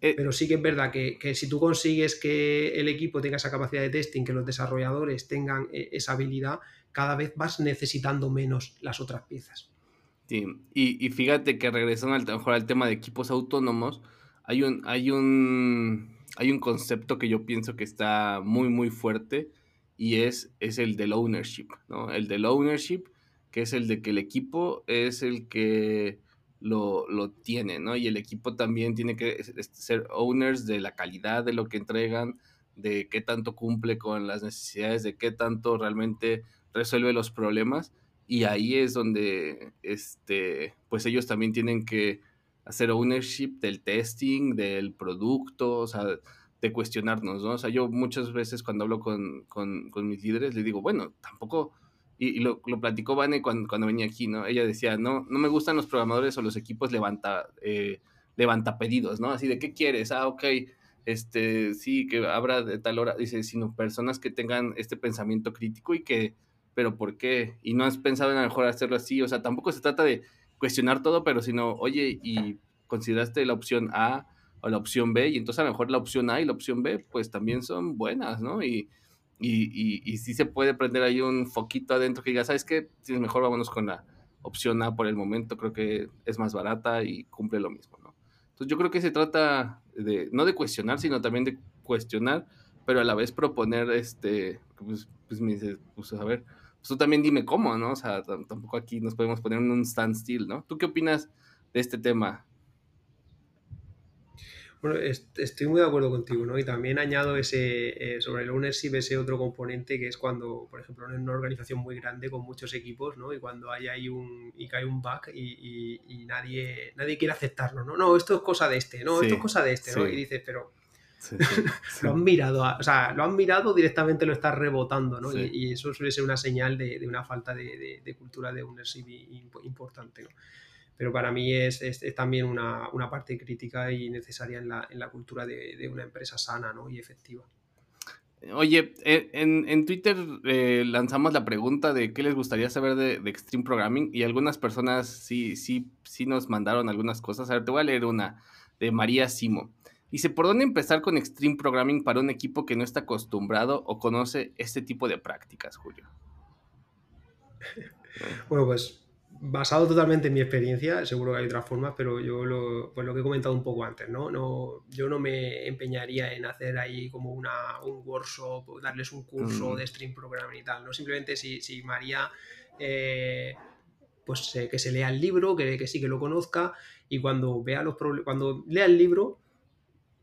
Eh, Pero sí que es verdad que, si tú consigues que el equipo tenga esa capacidad de testing, que los desarrolladores tengan eh, esa habilidad, cada vez vas necesitando menos las otras piezas. Sí, y, fíjate que regresando al, mejor al tema de equipos autónomos, hay un, hay un, hay un concepto que yo pienso que está muy, muy fuerte y es, es el del ownership, ¿no? El del ownership, que es el de que el equipo es el que lo, lo tiene, ¿no? Y el equipo también tiene que ser owners de la calidad de lo que entregan, de qué tanto cumple con las necesidades, de qué tanto realmente resuelve los problemas. Y ahí es donde, este, pues ellos también tienen que hacer ownership del testing, del producto, o sea, de cuestionarnos, ¿no? O sea, yo muchas veces cuando hablo con, con mis líderes les digo, bueno, tampoco y, lo, lo, platicó Vane cuando, cuando, venía aquí, ¿no? Ella decía, no, no me gustan los programadores o los equipos levanta, eh, levanta pedidos, ¿no? Así de, ¿qué quieres? Ah, ok, este, sí, que abra de tal hora, dice, sino personas que tengan este pensamiento crítico y que, pero ¿por qué? Y no has pensado en a lo mejor hacerlo así, o sea, tampoco se trata de cuestionar todo, pero sino, oye, y consideraste la opción A o la opción B, y entonces a lo mejor la opción A y la opción B, pues también son buenas, ¿no? Y, y, y, sí se puede prender ahí un foquito adentro que diga, ¿sabes qué? Si es mejor vámonos con la opción A por el momento, creo que es más barata y cumple lo mismo, ¿no? Entonces yo creo que se trata de, no de cuestionar, sino también de cuestionar, pero a la vez proponer, este, pues, pues me dices, pues a ver, pues tú también dime cómo, ¿no? O sea, tampoco aquí nos podemos poner en un standstill, ¿no? ¿Tú qué opinas de este tema? Bueno, estoy muy de acuerdo contigo, ¿no? Y también añado ese, eh, sobre el ownership, ese otro componente que es cuando, por ejemplo, en una organización muy grande con muchos equipos, ¿no? Y cuando hay ahí un, y cae un bug y, y, nadie, nadie quiere aceptarlo, ¿no? No, esto es cosa de este, no, esto es cosa de este, ¿no? Y dices, pero... lo han mirado, o sea, lo han mirado, directamente lo está rebotando, ¿no? Y, eso suele ser una señal de, de una falta de, de, cultura de ownership importante, ¿no? Pero para mí es, es, también una, una, parte crítica y necesaria en la, en la cultura de, de, una empresa sana ¿no? y efectiva. Oye, eh, en, en Twitter eh, lanzamos la pregunta de qué les gustaría saber de, de, Extreme Programming y algunas personas sí, sí, sí nos mandaron algunas cosas. A ver, te voy a leer una de María Simo. Dice, ¿por dónde empezar con Extreme Programming para un equipo que no está acostumbrado o conoce este tipo de prácticas, Julio? Bueno, pues basado totalmente en mi experiencia, seguro que hay otras formas, pero yo lo, pues lo que he comentado un poco antes, ¿no? no yo no me empeñaría en hacer ahí como una, un workshop, darles un curso mm. de stream programming y tal, ¿no? Simplemente si, si María, eh, pues que se lea el libro, que, que sí que lo conozca y cuando vea los cuando lea el libro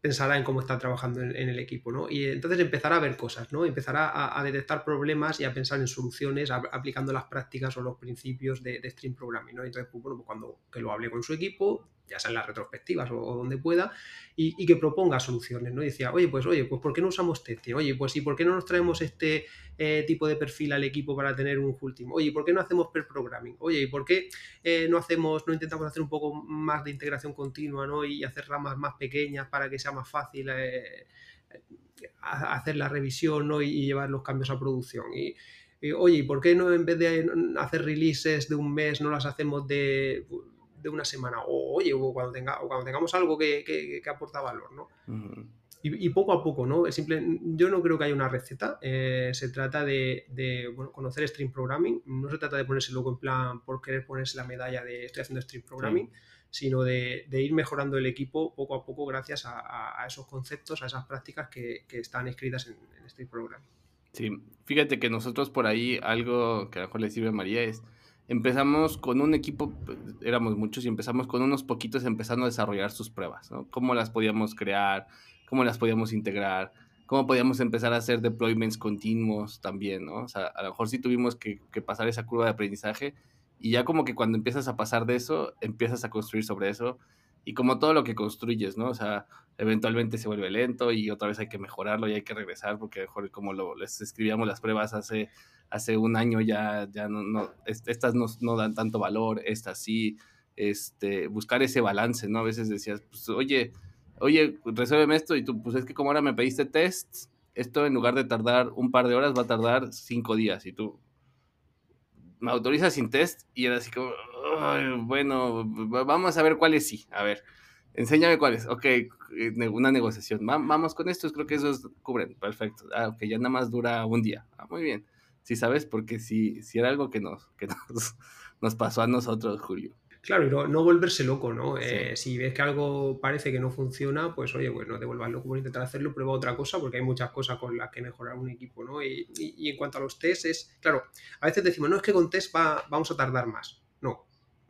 pensará en cómo está trabajando en, el equipo, ¿no? Y entonces empezará a ver cosas, ¿no? Empezará a, detectar problemas y a pensar en soluciones aplicando las prácticas o los principios de, Stream Programming, ¿no? Entonces, pues, bueno, pues cuando que lo hable con su equipo, ya sea en las retrospectivas o, donde pueda, y, que proponga soluciones, ¿no? Y decía, oye, pues, oye, pues, ¿por qué no usamos testing? Oye, pues, ¿y por qué no nos traemos este eh, tipo de perfil al equipo para tener un full team? Oye, ¿por qué no hacemos per programming? Oye, ¿y por qué eh, no hacemos, no intentamos hacer un poco más de integración continua, ¿no? Y hacer ramas más pequeñas para que sea más fácil eh, hacer la revisión, ¿no? Y, llevar los cambios a producción. Y, oye, ¿y por qué no en vez de hacer releases de un mes, no las hacemos de de una semana, o oye, o cuando, tenga, o cuando tengamos algo que, que, aporta valor, ¿no? y, poco a poco, ¿no? Simple, yo no creo que haya una receta, eh, se trata de, de bueno, conocer Stream Programming, no se trata de ponerse luego en plan por querer ponerse la medalla de estoy haciendo Stream Programming, sino de, de, ir mejorando el equipo poco a poco gracias a, a esos conceptos, a esas prácticas que, que están escritas en, en Stream Programming. Sí, fíjate que nosotros por ahí algo que a lo mejor le sirve a María es empezamos con un equipo, pues, éramos muchos y empezamos con unos poquitos empezando a desarrollar sus pruebas, ¿no? Cómo las podíamos crear, cómo las podíamos integrar, cómo podíamos empezar a hacer deployments continuos también, ¿no? O sea, a lo mejor sí tuvimos que, que pasar esa curva de aprendizaje y ya como que cuando empiezas a pasar de eso, empiezas a construir sobre eso y como todo lo que construyes, ¿no? O sea, eventualmente se vuelve lento y otra vez hay que mejorarlo y hay que regresar porque mejor como lo, les escribíamos las pruebas hace hace un año ya, ya no, no estas no, no, dan tanto valor, estas sí, este, buscar ese balance, ¿no? A veces decías, pues, oye, oye, resuélveme esto y tú, pues es que como ahora me pediste tests, esto en lugar de tardar un par de horas va a tardar cinco días y tú me autorizas sin test y era así como, bueno, vamos a ver cuáles sí, a ver. Enséñame cuáles. Ok, eh, una negociación. Vamos con estos, creo que esos cubren. Perfecto. Ah, ok, ya nada más dura un día. Ah, muy bien. Sí, ¿sabes? Porque si, si era algo que nos, que nos, nos pasó a nosotros, Julio. Claro, y no, no volverse loco, ¿no? Eh, si ves que algo parece que no funciona, pues oye, pues no te vuelvas loco por intentar hacerlo, prueba otra cosa, porque hay muchas cosas con las que mejorar un equipo, ¿no? Y, y, en cuanto a los tests, es, claro, a veces decimos, no, es que con test va, vamos a tardar más.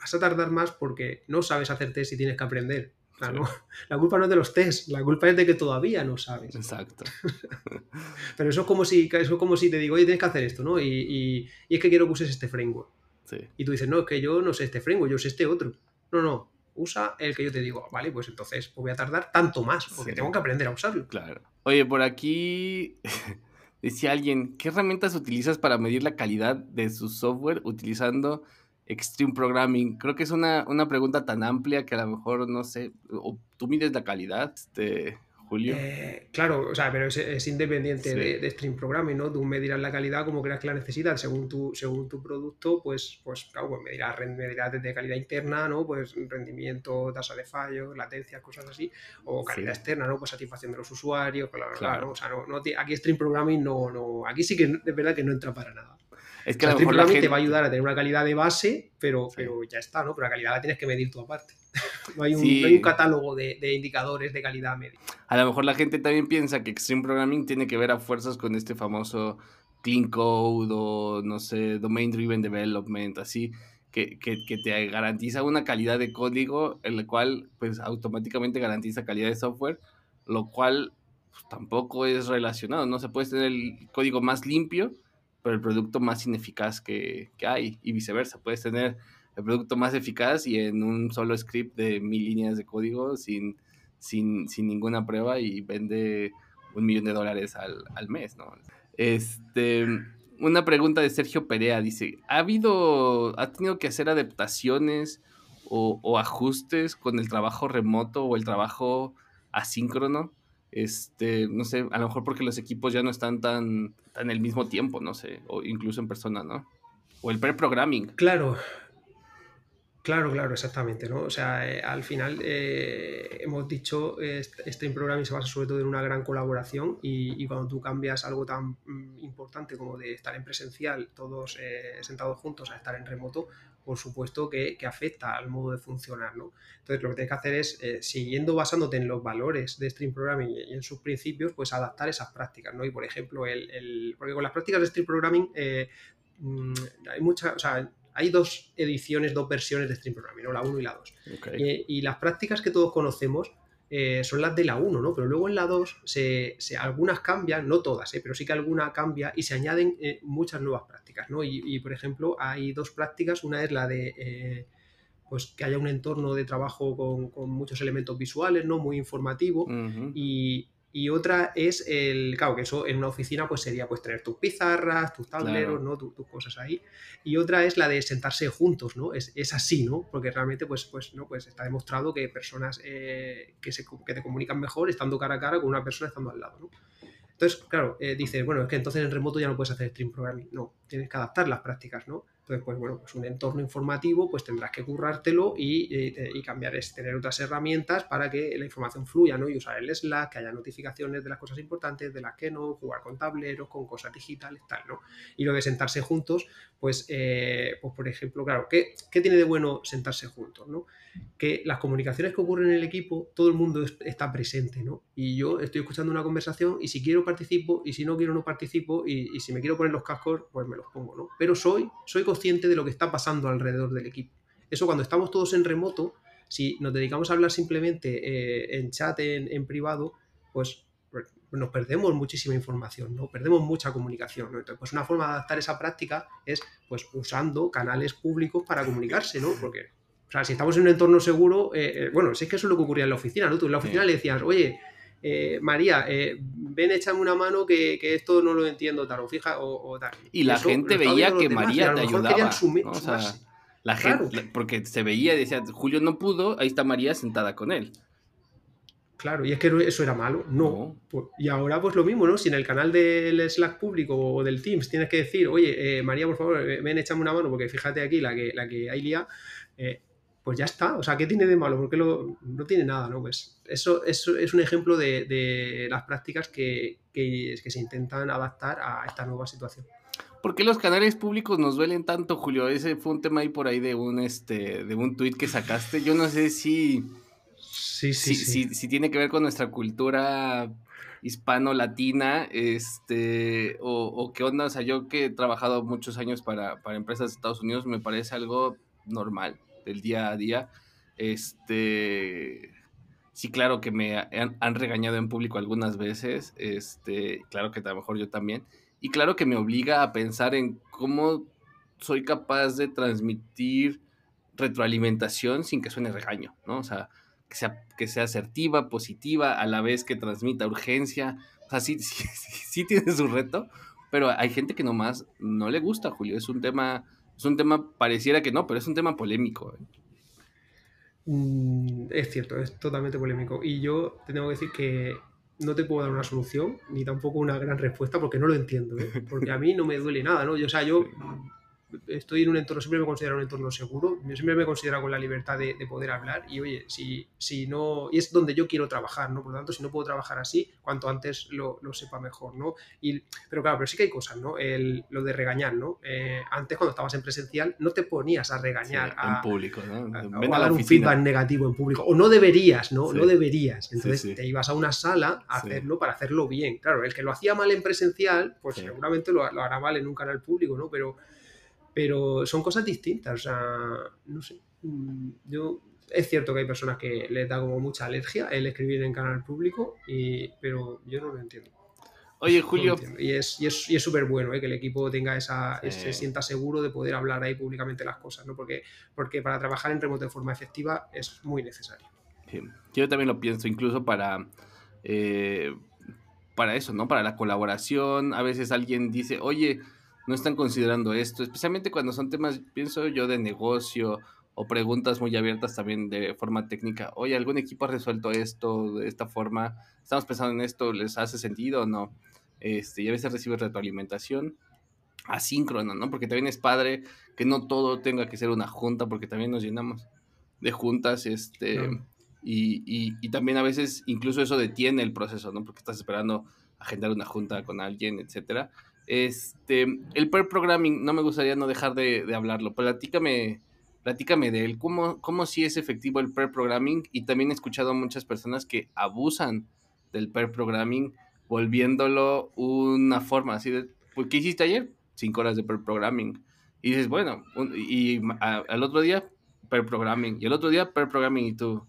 Vas a tardar más porque no sabes hacer test y tienes que aprender. La culpa no es de los test, la culpa es de que todavía no sabes. Exacto. Pero eso es como si, eso es como si te digo, oye, tienes que hacer esto, ¿no? Y, es que quiero que uses este framework. Y tú dices, no, es que yo no sé este framework, yo sé este otro. No, no, usa el que yo te digo. Vale, pues entonces voy a tardar tanto más, porque tengo que aprender a usarlo. Claro. Oye, por aquí decía alguien, ¿qué herramientas utilizas para medir la calidad de su software utilizando Extreme Programming? Creo que es una, una pregunta tan amplia que a lo mejor, no sé, o tú mides la calidad, este, Julio. Eh, claro, o sea, pero es, independiente de, Stream Programming, ¿no? Tú medirás la calidad como creas que la necesitas, según tu, según tu producto, pues, pues claro, pues medirás, medirás desde calidad interna, ¿no? Pues rendimiento, tasa de fallos, latencias, cosas así, o calidad externa, ¿no? Pues satisfacción de los usuarios, claro, claro. O sea, no, no, aquí Stream Programming no, no, aquí sí que es verdad que no entra para nada. Es que Stream Programming te va a ayudar a tener una calidad de base, pero, pero ya está, ¿no? Pero la calidad la tienes que medir tú aparte. no, hay un, catálogo de, indicadores de calidad media. A lo mejor la gente también piensa que Extreme Programming tiene que ver a fuerzas con este famoso Clean Code o, no sé, Domain Driven Development, así, que, te garantiza una calidad de código, en la cual, pues, automáticamente garantiza calidad de software, lo cual pues, tampoco es relacionado, ¿no? Se puede tener el código más limpio, pero el producto más ineficaz que, que hay, y viceversa. Puedes tener el producto más eficaz y en un solo script de mil líneas de código sin, sin, sin ninguna prueba y vende un millón de dólares al, al, mes, ¿no? Este, una pregunta de Sergio Perea dice, ¿ha habido, ha tenido que hacer adaptaciones o, o ajustes con el trabajo remoto o el trabajo asíncrono? Este, no sé, a lo mejor porque los equipos ya no están tan, tan el mismo tiempo, no sé, o incluso en persona, ¿no? O el pre-programming. Claro, Claro, claro, exactamente, ¿no? O sea, eh, al final eh, hemos dicho, este Programming se basa sobre todo en una gran colaboración y, cuando tú cambias algo tan mm, importante como de estar en presencial, todos eh, sentados juntos, a estar en remoto, por supuesto que, afecta al modo de funcionar, ¿no? Entonces, lo que tienes que hacer es, siguiendo basándote en los valores de Stream Programming y en sus principios, pues adaptar esas prácticas, ¿no? Y, por ejemplo, el, porque con las prácticas de Stream Programming mm, hay mucha, o sea, hay dos ediciones, dos versiones de Stream Programming, ¿no? la 1 y la 2. Y, las prácticas que todos conocemos eh, son las de la 1, ¿no? Pero luego en la 2 se, algunas cambian, no todas, ¿eh? pero sí que alguna cambia y se añaden eh, muchas nuevas prácticas, ¿no? Y, por ejemplo, hay dos prácticas, una es la de pues que haya un entorno de trabajo con, muchos elementos visuales, ¿no? Muy informativo y, y otra es el, claro, que eso en una oficina pues sería pues tener tus pizarras, tus tableros, ¿no? Tus, cosas ahí. Y otra es la de sentarse juntos, ¿no? Es, es, así, ¿no? Porque realmente pues, pues, ¿no? pues está demostrado que personas eh, que, se, que te comunican mejor estando cara a cara con una persona estando al lado, ¿no? Entonces, claro, eh, dices, bueno, es que entonces en remoto ya no puedes hacer stream programming. No, tienes que adaptar las prácticas, ¿no? Entonces, pues bueno, pues un entorno informativo, pues tendrás que currártelo y, eh, y, cambiar, es tener otras herramientas para que la información fluya, ¿no? Y usar el Slack, que haya notificaciones de las cosas importantes, de las que no, jugar con tableros, con cosas digitales, tal, ¿no? Y lo de sentarse juntos, pues, eh, pues por ejemplo, claro, ¿qué, ¿qué, tiene de bueno sentarse juntos, ¿no? Que las comunicaciones que ocurren en el equipo, todo el mundo está presente, ¿no? Y yo estoy escuchando una conversación y si quiero participo y si no quiero no participo y, si me quiero poner los cascos, pues me los pongo, ¿no? Pero soy, soy consciente de lo que está pasando alrededor del equipo. Eso cuando estamos todos en remoto, si nos dedicamos a hablar simplemente eh, en chat, en, privado, pues, pues nos perdemos muchísima información, ¿no? Perdemos mucha comunicación, Entonces, pues una forma de adaptar esa práctica es, pues, usando canales públicos para comunicarse, ¿no? Porque, o sea, si estamos en un entorno seguro, eh, eh, bueno, si es que eso es lo que ocurría en la oficina, ¿no? Tú en la oficina le decías, oye, eh, María, eh, ven, échame una mano que, esto no lo entiendo, tal, o fija, o, tal. Y la gente veía que María te ayudaba. la gente, porque se veía y decía, Julio no pudo, ahí está María sentada con él. Claro, y es que eso era malo, no. Pues, y ahora pues lo mismo, ¿no? Si en el canal del Slack público o del Teams tienes que decir, oye, eh, María, por favor, ven, échame una mano, porque fíjate aquí la que, la que hay lía, pues ya está. O sea, ¿qué tiene de malo? Porque lo, no tiene nada, ¿no? Pues eso, eso es un ejemplo de, las prácticas que, que, se intentan adaptar a esta nueva situación. ¿Por qué los canales públicos nos duelen tanto, Julio? Ese fue un tema ahí por ahí de un este de un tuit que sacaste. Yo no sé si, sí, sí, si, si, tiene que ver con nuestra cultura hispano-latina, este, o, o, qué onda. O sea, yo que he trabajado muchos años para, para empresas de Estados Unidos, me parece algo normal del día a día. Este, sí, claro que me han, regañado en público algunas veces, este, claro que a lo mejor yo también, y claro que me obliga a pensar en cómo soy capaz de transmitir retroalimentación sin que suene regaño, ¿no? O sea, que sea, que sea asertiva, positiva, a la vez que transmita urgencia. O sea, sí, sí, sí, tiene su reto, pero hay gente que nomás no le gusta, Julio. Es un tema, es un tema, pareciera que no, pero es un tema polémico. ¿eh? Mm, es cierto, es totalmente polémico. Y yo te tengo que decir que no te puedo dar una solución, ni tampoco una gran respuesta, porque no lo entiendo. ¿eh? Porque a mí no me duele nada, ¿no? Yo, o sea, yo estoy en un entorno, siempre me considero un entorno seguro, siempre me considero con la libertad de, poder hablar y oye, si, si no, y es donde yo quiero trabajar, ¿no? Por lo tanto, si no puedo trabajar así, cuanto antes lo, lo sepa mejor, ¿no? Y, pero claro, pero sí que hay cosas, ¿no? El, lo de regañar, ¿no? Eh, antes cuando estabas en presencial no te ponías a regañar en público, ¿no? A, a, dar un feedback negativo en público, o no deberías, ¿no? No deberías. Entonces te ibas a una sala a hacerlo para hacerlo bien. Claro, el que lo hacía mal en presencial, pues seguramente lo, lo hará mal en un canal público, ¿no? Pero pero son cosas distintas, o sea, no sé. Mm, yo, es cierto que hay personas que les da como mucha alergia el escribir en canal público, y, pero yo no lo entiendo. Oye, Julio. y es súper es, súper bueno ¿eh? que el equipo tenga esa, se sienta seguro de poder hablar ahí públicamente las cosas, ¿no? Porque, porque para trabajar en remoto de forma efectiva es muy necesario. Yo también lo pienso, incluso para, eh, para eso, ¿no? Para la colaboración. A veces alguien dice, oye, no están considerando esto, especialmente cuando son temas, pienso yo, de negocio o preguntas muy abiertas también de forma técnica. Oye, ¿algún equipo ha resuelto esto de esta forma? Estamos pensando en esto, ¿les hace sentido o no? Este, y a veces recibe retroalimentación asíncrona, ¿no? Porque también es padre que no todo tenga que ser una junta, porque también nos llenamos de juntas, este, y, y, y, también a veces incluso eso detiene el proceso, ¿no? Porque estás esperando agendar una junta con alguien, etcétera. Este, el pair programming, no me gustaría no dejar de, hablarlo. Platícame, platícame de él. ¿Cómo, ¿Cómo sí es efectivo el pair programming? Y también he escuchado a muchas personas que abusan del pair programming, volviéndolo una forma así de, pues, ¿qué hiciste ayer? Cinco horas de pair programming. Y dices, bueno, y al otro día, pair programming. Y el otro día, pair programming y tú.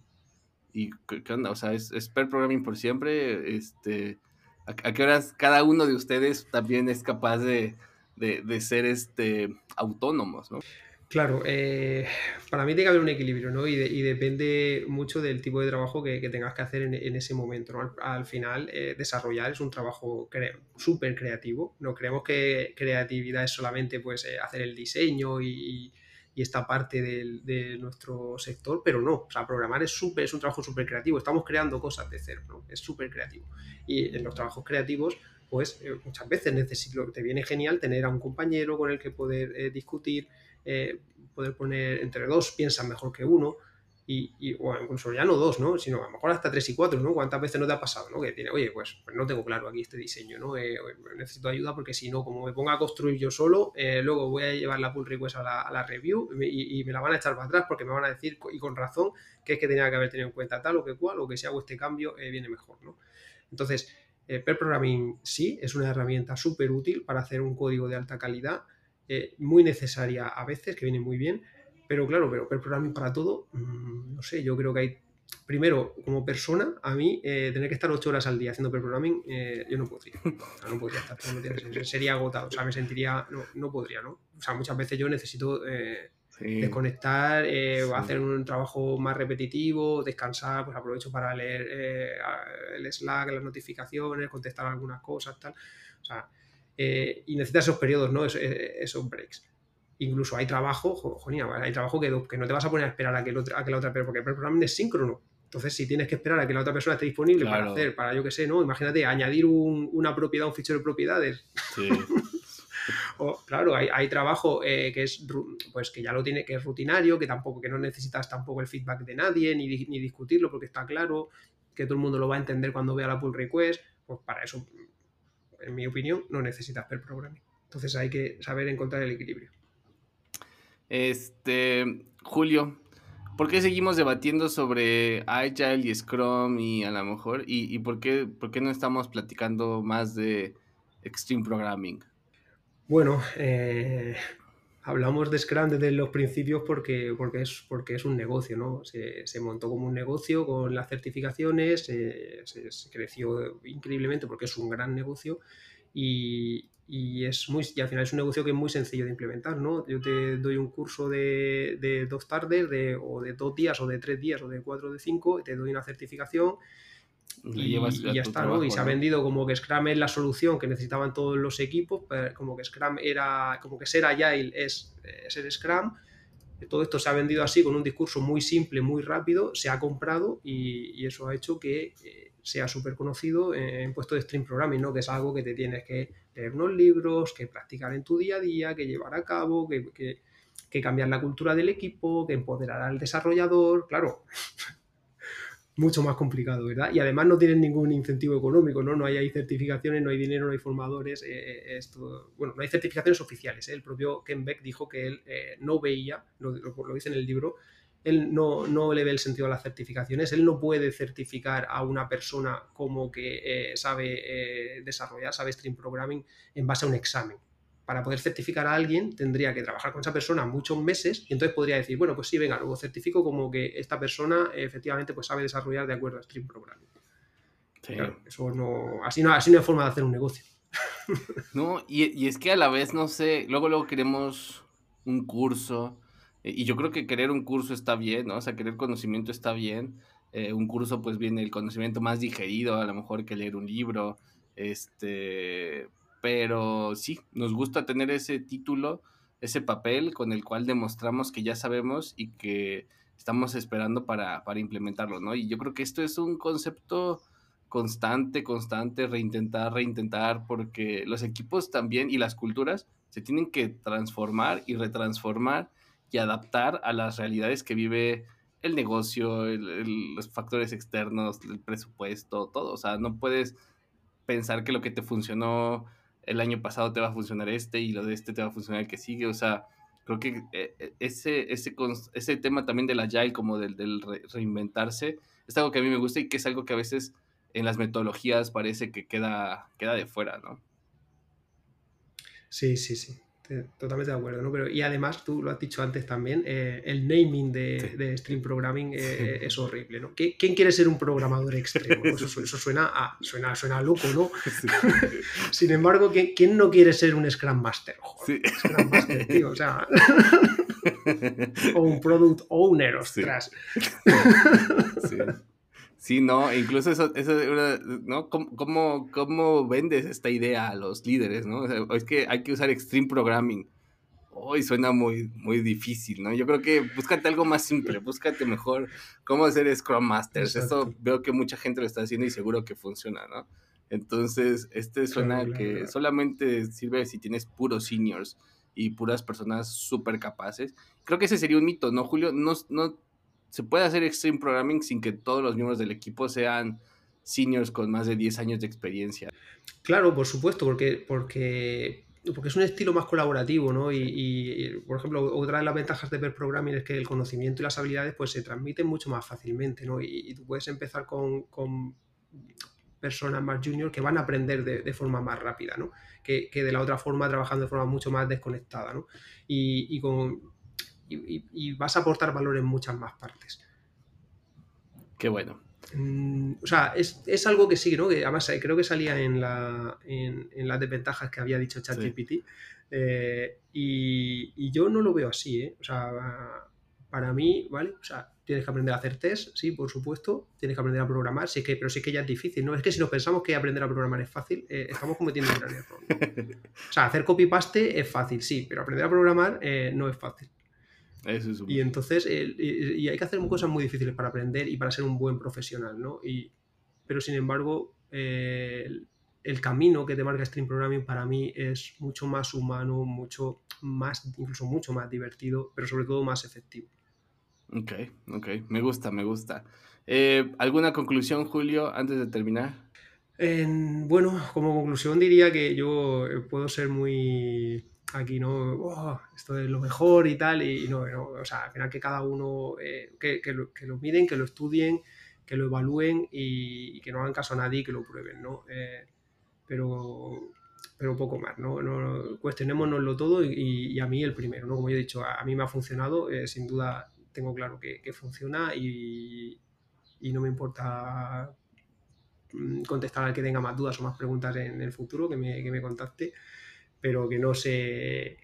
¿Y qué, onda? O sea, ¿es, es pair programming por siempre? Este a, qué horas cada uno de ustedes también es capaz de, ser este, autónomos, ¿no? Claro, eh, para mí tiene que haber un equilibrio, ¿no? Y, depende mucho del tipo de trabajo que, tengas que hacer en, ese momento, ¿no? Al, final, eh, desarrollar es un trabajo súper creativo. No creemos que creatividad es solamente pues, eh, hacer el diseño y, y esta parte de, nuestro sector, pero no, o sea, programar es, super, es un trabajo súper creativo, estamos creando cosas de cero, ¿no? es súper creativo. Y en los trabajos creativos, pues eh, muchas veces necesito, te viene genial tener a un compañero con el que poder eh, discutir, eh, poder poner entre dos, piensan mejor que uno, y, o incluso ya no dos, ¿no? Sino a lo mejor hasta tres y cuatro, ¿no? ¿Cuántas veces no te ha pasado, ¿no? Que tiene, oye, pues, pues no tengo claro aquí este diseño, ¿no? Eh, necesito ayuda porque si no, como me ponga a construir yo solo, eh, luego voy a llevar la pull request a la, review y, me la van a echar para atrás porque me van a decir, y con razón, que es que tenía que haber tenido en cuenta tal o que cual, o que si hago este cambio eh, viene mejor, ¿no? Entonces, Per Programming sí, es una herramienta súper útil para hacer un código de alta calidad, muy necesaria a veces, que viene muy bien, pero claro, pero el programming para todo, mm, no sé, yo creo que hay. Primero, como persona, a mí, eh, tener que estar ocho horas al día haciendo per programming, eh, yo no podría. no podría estar, no sería agotado, o sea, me sentiría, no, no podría, ¿no? O sea, muchas veces yo necesito eh, desconectar, hacer un trabajo más repetitivo, descansar, pues aprovecho para leer el Slack, las notificaciones, contestar algunas cosas, tal. O sea, y necesitas esos periodos, ¿no? esos breaks incluso hay trabajo, joder, hay trabajo que, que, no te vas a poner a esperar a que, a que la otra persona, porque el programa es síncrono. Entonces, si tienes que esperar a que la otra persona esté disponible para hacer, para yo qué sé, ¿no? Imagínate, añadir una propiedad, un fichero de propiedades. Sí. o, claro, hay, hay trabajo eh, que es pues que ya lo tiene, que es rutinario, que tampoco, que no necesitas tampoco el feedback de nadie, ni, ni discutirlo, porque está claro, que todo el mundo lo va a entender cuando vea la pull request. Pues para eso, en mi opinión, no necesitas per programming. Entonces hay que saber encontrar el equilibrio. Este, Julio, ¿por qué seguimos debatiendo sobre Agile y Scrum y a lo mejor? ¿Y, por, qué, por qué no estamos platicando más de Extreme Programming? Bueno, eh, hablamos de Scrum desde los principios porque, porque, es, porque es un negocio, ¿no? Se, montó como un negocio con las certificaciones, se, creció increíblemente porque es un gran negocio y, y es muy, y al final es un negocio que es muy sencillo de implementar, ¿no? Yo te doy un curso de, de dos tardes, de, o de dos días, o de tres días, o de cuatro, o de cinco, y te doy una certificación y, ya está, ¿no? Y se ha vendido como que Scrum es la solución que necesitaban todos los equipos, como que Scrum era, como que ser Agile es, ser Scrum. Todo esto se ha vendido así con un discurso muy simple, muy rápido, se ha comprado y, eso ha hecho que eh, sea súper conocido en puesto de Stream Programming, ¿no? Que es algo que te tienes que leer unos libros, que practicar en tu día a día, que llevar a cabo, que, que, que cambiar la cultura del equipo, que empoderar al desarrollador. Claro, mucho más complicado, ¿verdad? Y además no tienen ningún incentivo económico, ¿no? No hay, certificaciones, no hay dinero, no hay formadores, eh, eh, esto, bueno, no hay certificaciones oficiales. ¿eh? El propio Ken Beck dijo que él no veía, lo, lo, dice en el libro, él no, no, le ve el sentido a las certificaciones, él no puede certificar a una persona como que sabe desarrollar, sabe stream programming en base a un examen para poder certificar a alguien tendría que trabajar con esa persona muchos meses y entonces podría decir, bueno, pues sí, venga, luego certifico como que esta persona efectivamente pues sabe desarrollar de acuerdo a Stream Programming. eso no así, no, así no hay forma de hacer un negocio. No, y, es que a la vez, no sé, luego, luego queremos un curso, eh, y yo creo que querer un curso está bien, ¿no? O sea, querer conocimiento está bien. Eh, un curso, pues viene el conocimiento más digerido, a lo mejor que leer un libro, este, pero sí, nos gusta tener ese título, ese papel con el cual demostramos que ya sabemos y que estamos esperando para, implementarlo, ¿no? Y yo creo que esto es un concepto constante, constante, reintentar, reintentar, porque los equipos también y las culturas se tienen que transformar y retransformar y adaptar a las realidades que vive el negocio, los factores externos, el presupuesto, todo. O sea, no puedes pensar que lo que te funcionó el año pasado te va a funcionar este y lo de este te va a funcionar el que sigue. O sea, creo que eh, eh, ese, ese, tema también del agile, como del, del reinventarse, es algo que a mí me gusta y que es algo que a veces en las metodologías parece que queda, queda de fuera, ¿no? Sí, sí, sí totalmente de acuerdo, ¿no? Pero, y además, tú lo has dicho antes también, eh, el naming de, Stream Programming eh, es horrible, ¿no? ¿Quién quiere ser un programador extremo? Eso, suena, a, suena, suena loco, ¿no? Sin embargo, ¿quién no quiere ser un Scrum Master? Scrum Master, tío, o sea... o un Product Owner, ostras. Sí. Sí, no, incluso eso, eso ¿no? ¿Cómo, ¿Cómo, vendes esta idea a los líderes, no? es que hay que usar Extreme Programming. Hoy suena muy, muy difícil, ¿no? Yo creo que búscate algo más simple, búscate mejor cómo hacer Scrum Masters. Eso veo que mucha gente lo está haciendo y seguro que funciona, ¿no? Entonces, este suena que solamente sirve si tienes puros seniors y puras personas súper capaces. Creo que ese sería un mito, ¿no, Julio? No, no se puede hacer Extreme Programming sin que todos los miembros del equipo sean seniors con más de 10 años de experiencia. Claro, por supuesto, porque, porque, porque es un estilo más colaborativo, ¿no? Y, por ejemplo, otra de las ventajas de Pair Programming es que el conocimiento y las habilidades pues se transmiten mucho más fácilmente, ¿no? Y, tú puedes empezar con, personas más juniors que van a aprender de, forma más rápida, ¿no? Que, de la otra forma trabajando de forma mucho más desconectada, ¿no? y con, y, vas a aportar valor en muchas más partes. Qué bueno. Mm, o sea, es, algo que sí, ¿no? Que además eh, creo que salía en, la, en, las desventajas que había dicho ChatGPT. Eh, y, yo no lo veo así, ¿eh? O sea, para mí, ¿vale? O sea, tienes que aprender a hacer test, sí, por supuesto. Tienes que aprender a programar, sí que, pero sí que ya es difícil, ¿no? Es que si nos pensamos que aprender a programar es fácil, estamos cometiendo un gran error. O sea, hacer copy-paste es fácil, sí, pero aprender a programar no es fácil. Y entonces, y, hay que hacer cosas muy difíciles para aprender y para ser un buen profesional, ¿no? Y, pero sin embargo, eh, el, camino que te marca Stream Programming para mí es mucho más humano, mucho más, incluso mucho más divertido, pero sobre todo más efectivo. Ok, ok, me gusta, me gusta. Eh, ¿Alguna conclusión, Julio, antes de terminar? bueno, como conclusión diría que yo puedo ser muy aquí no, oh, esto es lo mejor y tal, y no, o sea, al final que cada uno, eh, que, que, lo, que, lo, miren, que lo estudien, que lo evalúen y, que no hagan caso a nadie y que lo prueben, ¿no? Eh, pero, pero poco más, ¿no? no cuestionémonoslo todo y, a mí el primero, ¿no? Como yo he dicho, a, mí me ha funcionado, eh, sin duda tengo claro que, funciona y, y no me importa mm, contestar al que tenga más dudas o más preguntas en el futuro, que me, que me contacte. Pero que no se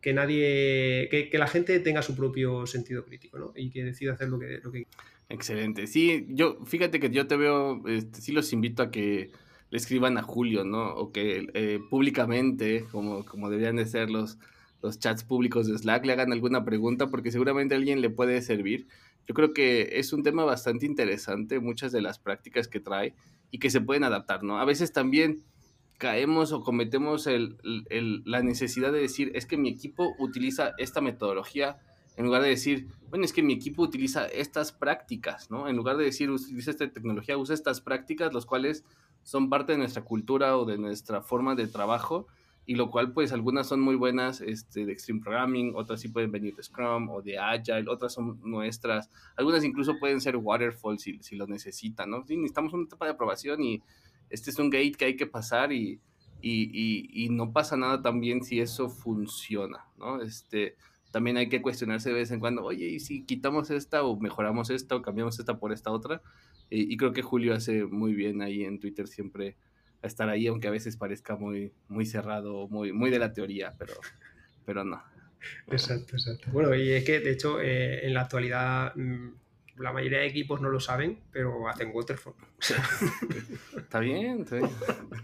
que nadie, que, la gente tenga su propio sentido crítico, ¿no? Y que decida hacer lo que, lo que... Excelente. Sí, yo, fíjate que yo te veo, este, sí los invito a que le escriban a Julio, ¿no? O que eh, públicamente, como, como deberían de ser los, los chats públicos de Slack, le hagan alguna pregunta porque seguramente a alguien le puede servir. Yo creo que es un tema bastante interesante, muchas de las prácticas que trae y que se pueden adaptar, ¿no? A veces también caemos o cometemos la necesidad de decir, es que mi equipo utiliza esta metodología, en lugar de decir, bueno, es que mi equipo utiliza estas prácticas, ¿no? En lugar de decir, utiliza esta tecnología, usa estas prácticas, los cuales son parte de nuestra cultura o de nuestra forma de trabajo, y lo cual, pues, algunas son muy buenas este, de Extreme Programming, otras sí pueden venir de Scrum o de Agile, otras son nuestras, algunas incluso pueden ser Waterfall si, si lo necesitan, ¿no? Sí, necesitamos una etapa de aprobación y este es un gate que hay que pasar y, y, y, no pasa nada también si eso funciona, ¿no? Este, también hay que cuestionarse de vez en cuando, oye, ¿y si quitamos esta o mejoramos esta o cambiamos esta por esta otra? Y, creo que Julio hace muy bien ahí en Twitter siempre a estar ahí, aunque a veces parezca muy, muy cerrado, muy, muy de la teoría, pero, pero no. Exacto, exacto. Bueno, y es que de hecho eh, en la actualidad mm, la mayoría de equipos no lo saben, pero hacen waterfall. está bien, está bien.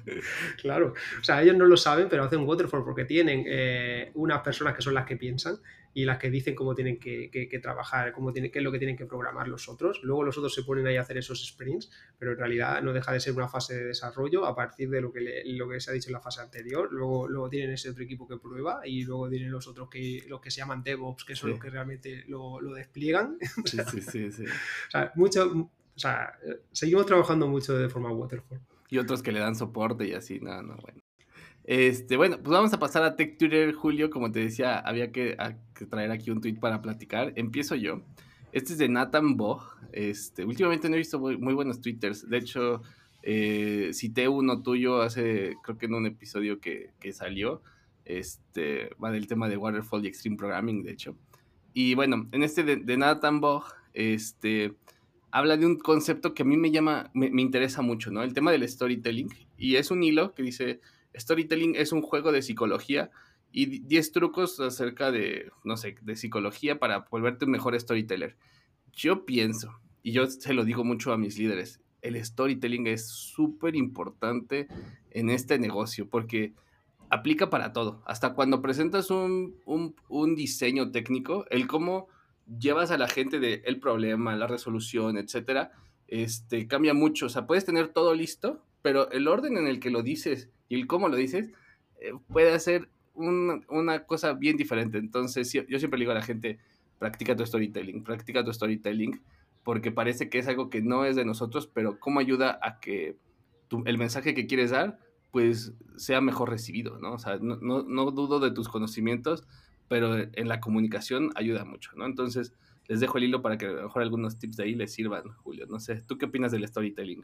claro, o sea, ellos no lo saben, pero hacen waterfall porque tienen eh, unas personas que son las que piensan y las que dicen cómo tienen que, trabajar, cómo tienen, qué es lo que tienen que programar los otros. Luego los otros se ponen ahí a hacer esos sprints, pero en realidad no deja de ser una fase de desarrollo a partir de lo que, lo que se ha dicho en la fase anterior. Luego, luego tienen ese otro equipo que prueba y luego tienen los otros que, los que se llaman DevOps, que son los que realmente lo, lo despliegan. Sí, sí, sí, sí. o sea, mucho, o sea, seguimos trabajando mucho de forma waterfall. Y otros que le dan soporte y así, no, no, bueno. Este, bueno, pues vamos a pasar a Tech Twitter, Julio. Como te decía, había que, traer aquí un tweet para platicar. Empiezo yo. Este es de Nathan Bog. Este, últimamente no he visto muy, buenos twitters. De hecho, eh, cité uno tuyo hace, creo que en un episodio que, salió. Este, va del tema de Waterfall y Extreme Programming, de hecho. Y bueno, en este de, Nathan Bog, este, habla de un concepto que a mí me llama, me, me interesa mucho, ¿no? El tema del storytelling. Y es un hilo que dice Storytelling es un juego de psicología y 10 trucos acerca de, no sé, de psicología para volverte un mejor storyteller. Yo pienso, y yo se lo digo mucho a mis líderes, el storytelling es súper importante en este negocio porque aplica para todo. Hasta cuando presentas un, diseño técnico, el cómo llevas a la gente del el problema, la resolución, etcétera, este, cambia mucho. O sea, puedes tener todo listo, pero el orden en el que lo dices y el cómo lo dices eh, puede ser una cosa bien diferente. Entonces, yo, siempre le digo a la gente, practica tu storytelling, practica tu storytelling, porque parece que es algo que no es de nosotros, pero cómo ayuda a que el mensaje que quieres dar, pues sea mejor recibido, ¿no? O sea, no, no, no dudo de tus conocimientos, pero en la comunicación ayuda mucho, ¿no? Entonces, les dejo el hilo para que a lo mejor algunos tips de ahí les sirvan, Julio. No sé, ¿tú qué opinas del storytelling?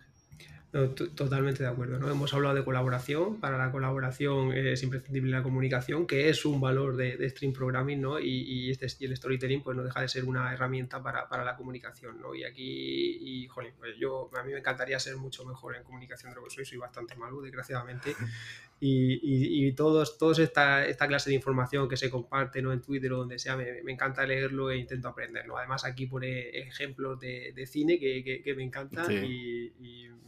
Totalmente de acuerdo. ¿no? Hemos hablado de colaboración. Para la colaboración es imprescindible la comunicación, que es un valor de, stream programming, ¿no? Y, este, y el storytelling pues no deja de ser una herramienta para, para la comunicación. ¿no? Y aquí, y, joder, pues yo, a mí me encantaría ser mucho mejor en comunicación de lo que soy. Soy bastante malo, desgraciadamente. Y, y, todos, todos esta, esta, clase de información que se comparte ¿no? en Twitter o donde sea, me, me, encanta leerlo e intento aprenderlo. Además, aquí pone ejemplos de, de cine que, que, me encanta y,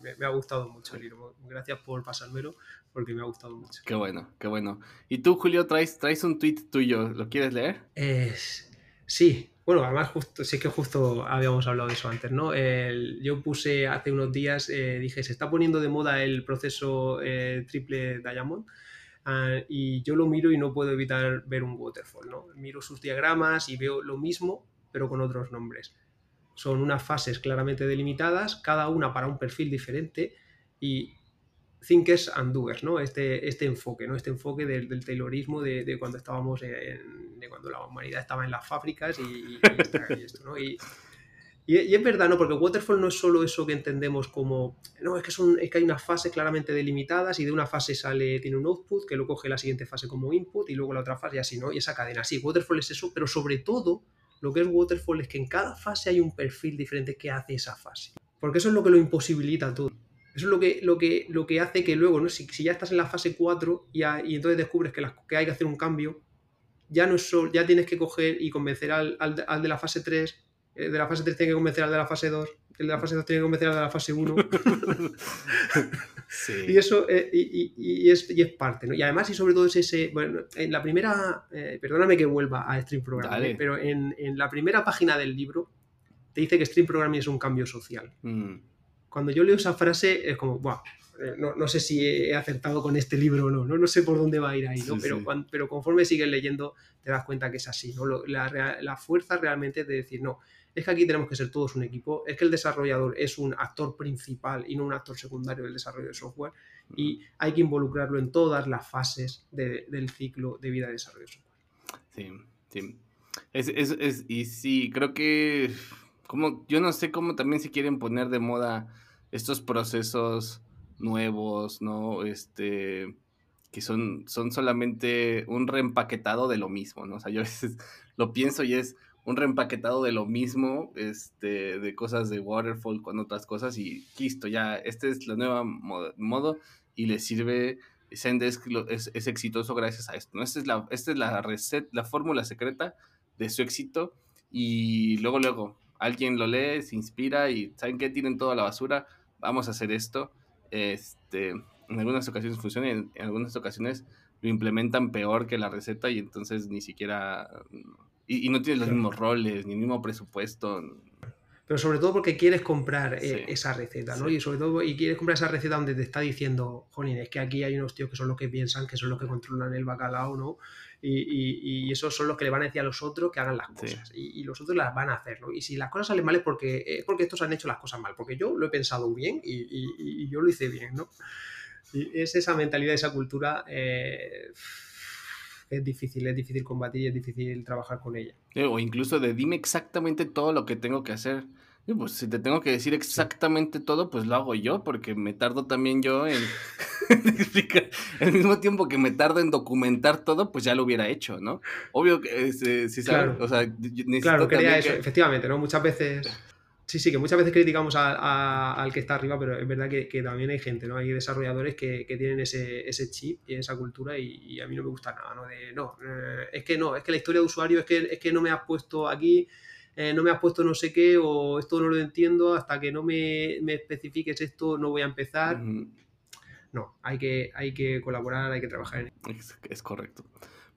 me, ha gustado mucho el libro. Gracias por pasármelo porque me ha gustado mucho. Qué bueno, qué bueno. ¿Y tú, Julio, traes, traes un tweet tuyo? ¿Lo quieres leer? Es, sí, bueno, además, justo, sí que justo habíamos hablado de eso antes, ¿no? yo puse hace unos días, eh, dije, se está poniendo de moda el proceso eh, triple Diamond. Ah, y yo lo miro y no puedo evitar ver un waterfall, ¿no? Miro sus diagramas y veo lo mismo, pero con otros nombres. Son unas fases claramente delimitadas, cada una para un perfil diferente y thinkers and doers, ¿no? Este, este enfoque, ¿no? Este enfoque del, del Taylorismo de, cuando estábamos en, de cuando la humanidad estaba en las fábricas y, esto, ¿no? Y, y, es verdad, ¿no? Porque Waterfall no es solo eso que entendemos como, no, es que, son, es que hay unas fases claramente delimitadas y de una fase sale, tiene un output que lo coge la siguiente fase como input y luego la otra fase y así, ¿no? Y esa cadena, sí, Waterfall es eso, pero sobre todo lo que es Waterfall es que en cada fase hay un perfil diferente que hace esa fase. Porque eso es lo que lo imposibilita todo. Eso es lo que, lo que, lo que hace que luego, ¿no? si, ya estás en la fase 4 y, entonces descubres que, hay que hacer un cambio, ya no es ya tienes que coger y convencer al, al, de la fase 3, el de la fase 3 tiene que convencer al de la fase 2, el de la fase 2 tiene que convencer de la fase 1. Y eso eh, y, es, y, es, parte, ¿no? Y además, y sobre todo es ese, bueno, en la primera, eh, perdóname que vuelva a Stream Programming, pero en, en, la primera página del libro te dice que Stream Programming es un cambio social. Mm. Cuando yo leo esa frase es como, Buah, eh, no, no, sé si he acertado con este libro o no, no, no sé por dónde va a ir ahí, ¿no? pero, pero conforme sigues leyendo te das cuenta que es así, ¿no? La, la fuerza realmente es de decir, no, es que aquí tenemos que ser todos un equipo, es que el desarrollador es un actor principal y no un actor secundario del desarrollo de software y hay que involucrarlo en todas las fases del ciclo de vida de desarrollo de software. Sí, sí. Es, es, es, y sí, creo que como yo no sé cómo también se quieren poner de moda estos procesos nuevos, ¿no? Este que son, son solamente un reempaquetado de lo mismo, ¿no? O sea, yo a veces lo pienso y es, un reempaquetado de lo mismo, este, de cosas de Waterfall con otras cosas y listo, ya, este es la nueva modo, y le sirve, Zendesk es, es, exitoso gracias a esto, ¿no? Esta es la, esta es la receta, la fórmula secreta de su éxito y luego, luego, alguien lo lee, se inspira y ¿saben qué? Tienen toda la basura, vamos a hacer esto, este, en algunas ocasiones funciona en algunas ocasiones lo implementan peor que la receta y entonces ni siquiera y, no tienes los mismos roles, ni el mismo presupuesto. Pero sobre todo porque quieres comprar eh, esa receta, ¿no? Y sobre todo, y quieres comprar esa receta donde te está diciendo, jolín, es que aquí hay unos tíos que son los que piensan, que son los que controlan el bacalao, ¿no? Y, y, esos son los que le van a decir a los otros que hagan las cosas. Y, los otros las van a hacer, ¿no? Y si las cosas salen mal es porque, es porque estos han hecho las cosas mal, porque yo lo he pensado bien y, yo lo hice bien, ¿no? Y es esa mentalidad, esa cultura... Eh, es difícil, es difícil combatir y es difícil trabajar con ella. O incluso de dime exactamente todo lo que tengo que hacer. pues si te tengo que decir exactamente todo, pues lo hago yo, porque me tardo también yo en explicar. Al mismo tiempo que me tardo en documentar todo, pues ya lo hubiera hecho, ¿no? Obvio que eh, si sabes, o sea, Claro, quería eso, efectivamente, ¿no? Muchas veces Sí, sí, que muchas veces criticamos al que está arriba, pero es verdad que, también hay gente, ¿no? Hay desarrolladores que, tienen ese, chip y esa cultura y, a mí no me gusta nada, ¿no? De, no, eh, es que no, es que la historia de usuario es que, es que no me has puesto aquí, eh, no me has puesto no sé qué o esto no lo entiendo, hasta que no me, especifiques esto no voy a empezar. No, hay que, hay que colaborar, hay que trabajar en ello. es correcto.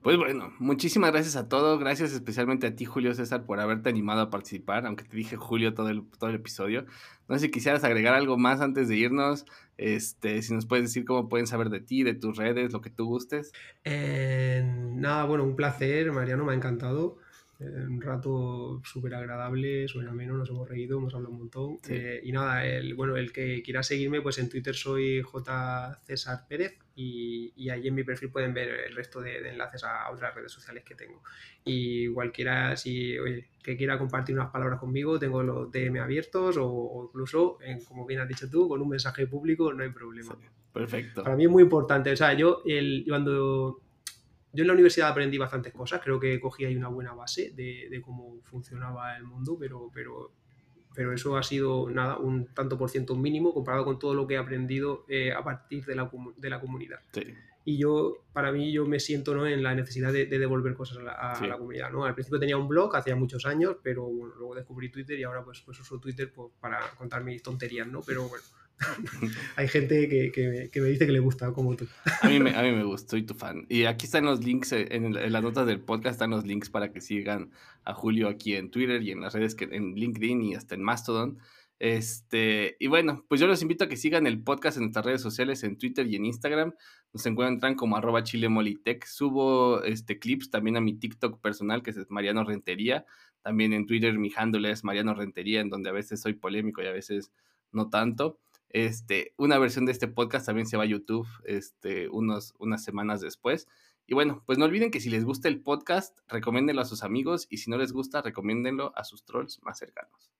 Pues bueno, muchísimas gracias a todos. Gracias especialmente a ti, Julio César, por haberte animado a participar, aunque te dije Julio todo el, todo el episodio. No sé si quisieras agregar algo más antes de irnos. Este, si nos puedes decir cómo pueden saber de ti, de tus redes, lo que tú gustes. Eh, nada, bueno, un placer, Mariano, me ha encantado. Eh, un rato súper agradable, súper ameno, nos hemos reído, hemos hablado un montón. Eh, y nada, el, bueno, el que quiera seguirme, pues en Twitter soy J. César Pérez y, y ahí en mi perfil pueden ver el resto de, enlaces a otras redes sociales que tengo. Y cualquiera, si, oye, que quiera compartir unas palabras conmigo, tengo los DM abiertos o, incluso, como bien has dicho tú, con un mensaje público, no hay problema. perfecto. Para mí es muy importante. O sea, yo el, cuando yo en la universidad aprendí bastantes cosas, creo que cogí ahí una buena base de, cómo funcionaba el mundo, pero, pero, pero eso ha sido nada, un tanto por ciento mínimo comparado con todo lo que he aprendido eh, a partir de la, de la comunidad. Y yo, para mí, yo me siento ¿no? en la necesidad de, devolver cosas a, la, comunidad. ¿no? Al principio tenía un blog, hacía muchos años, pero bueno, luego descubrí Twitter y ahora pues, pues uso Twitter pues, para contar mis tonterías, ¿no? Pero bueno, Hay gente que, me dice que le gusta, como tú. a, mí me, a mí me gusta, soy tu fan. Y aquí están los links, eh, en, las notas del podcast están los links para que sigan a Julio aquí en Twitter y en las redes, que, en LinkedIn y hasta en Mastodon. Este, y bueno, pues yo los invito a que sigan el podcast en nuestras redes sociales, en Twitter y en Instagram. Nos encuentran como arroba chilemolitech. Subo este, clips también a mi TikTok personal, que es Mariano Rentería. También en Twitter mi handle es Mariano Rentería, en donde a veces soy polémico y a veces no tanto. Este, una versión de este podcast también se va a YouTube este, unos, unas semanas después. Y bueno, pues no olviden que si les gusta el podcast, recomiéndenlo a sus amigos y si no les gusta, recomiéndenlo a sus trolls más cercanos.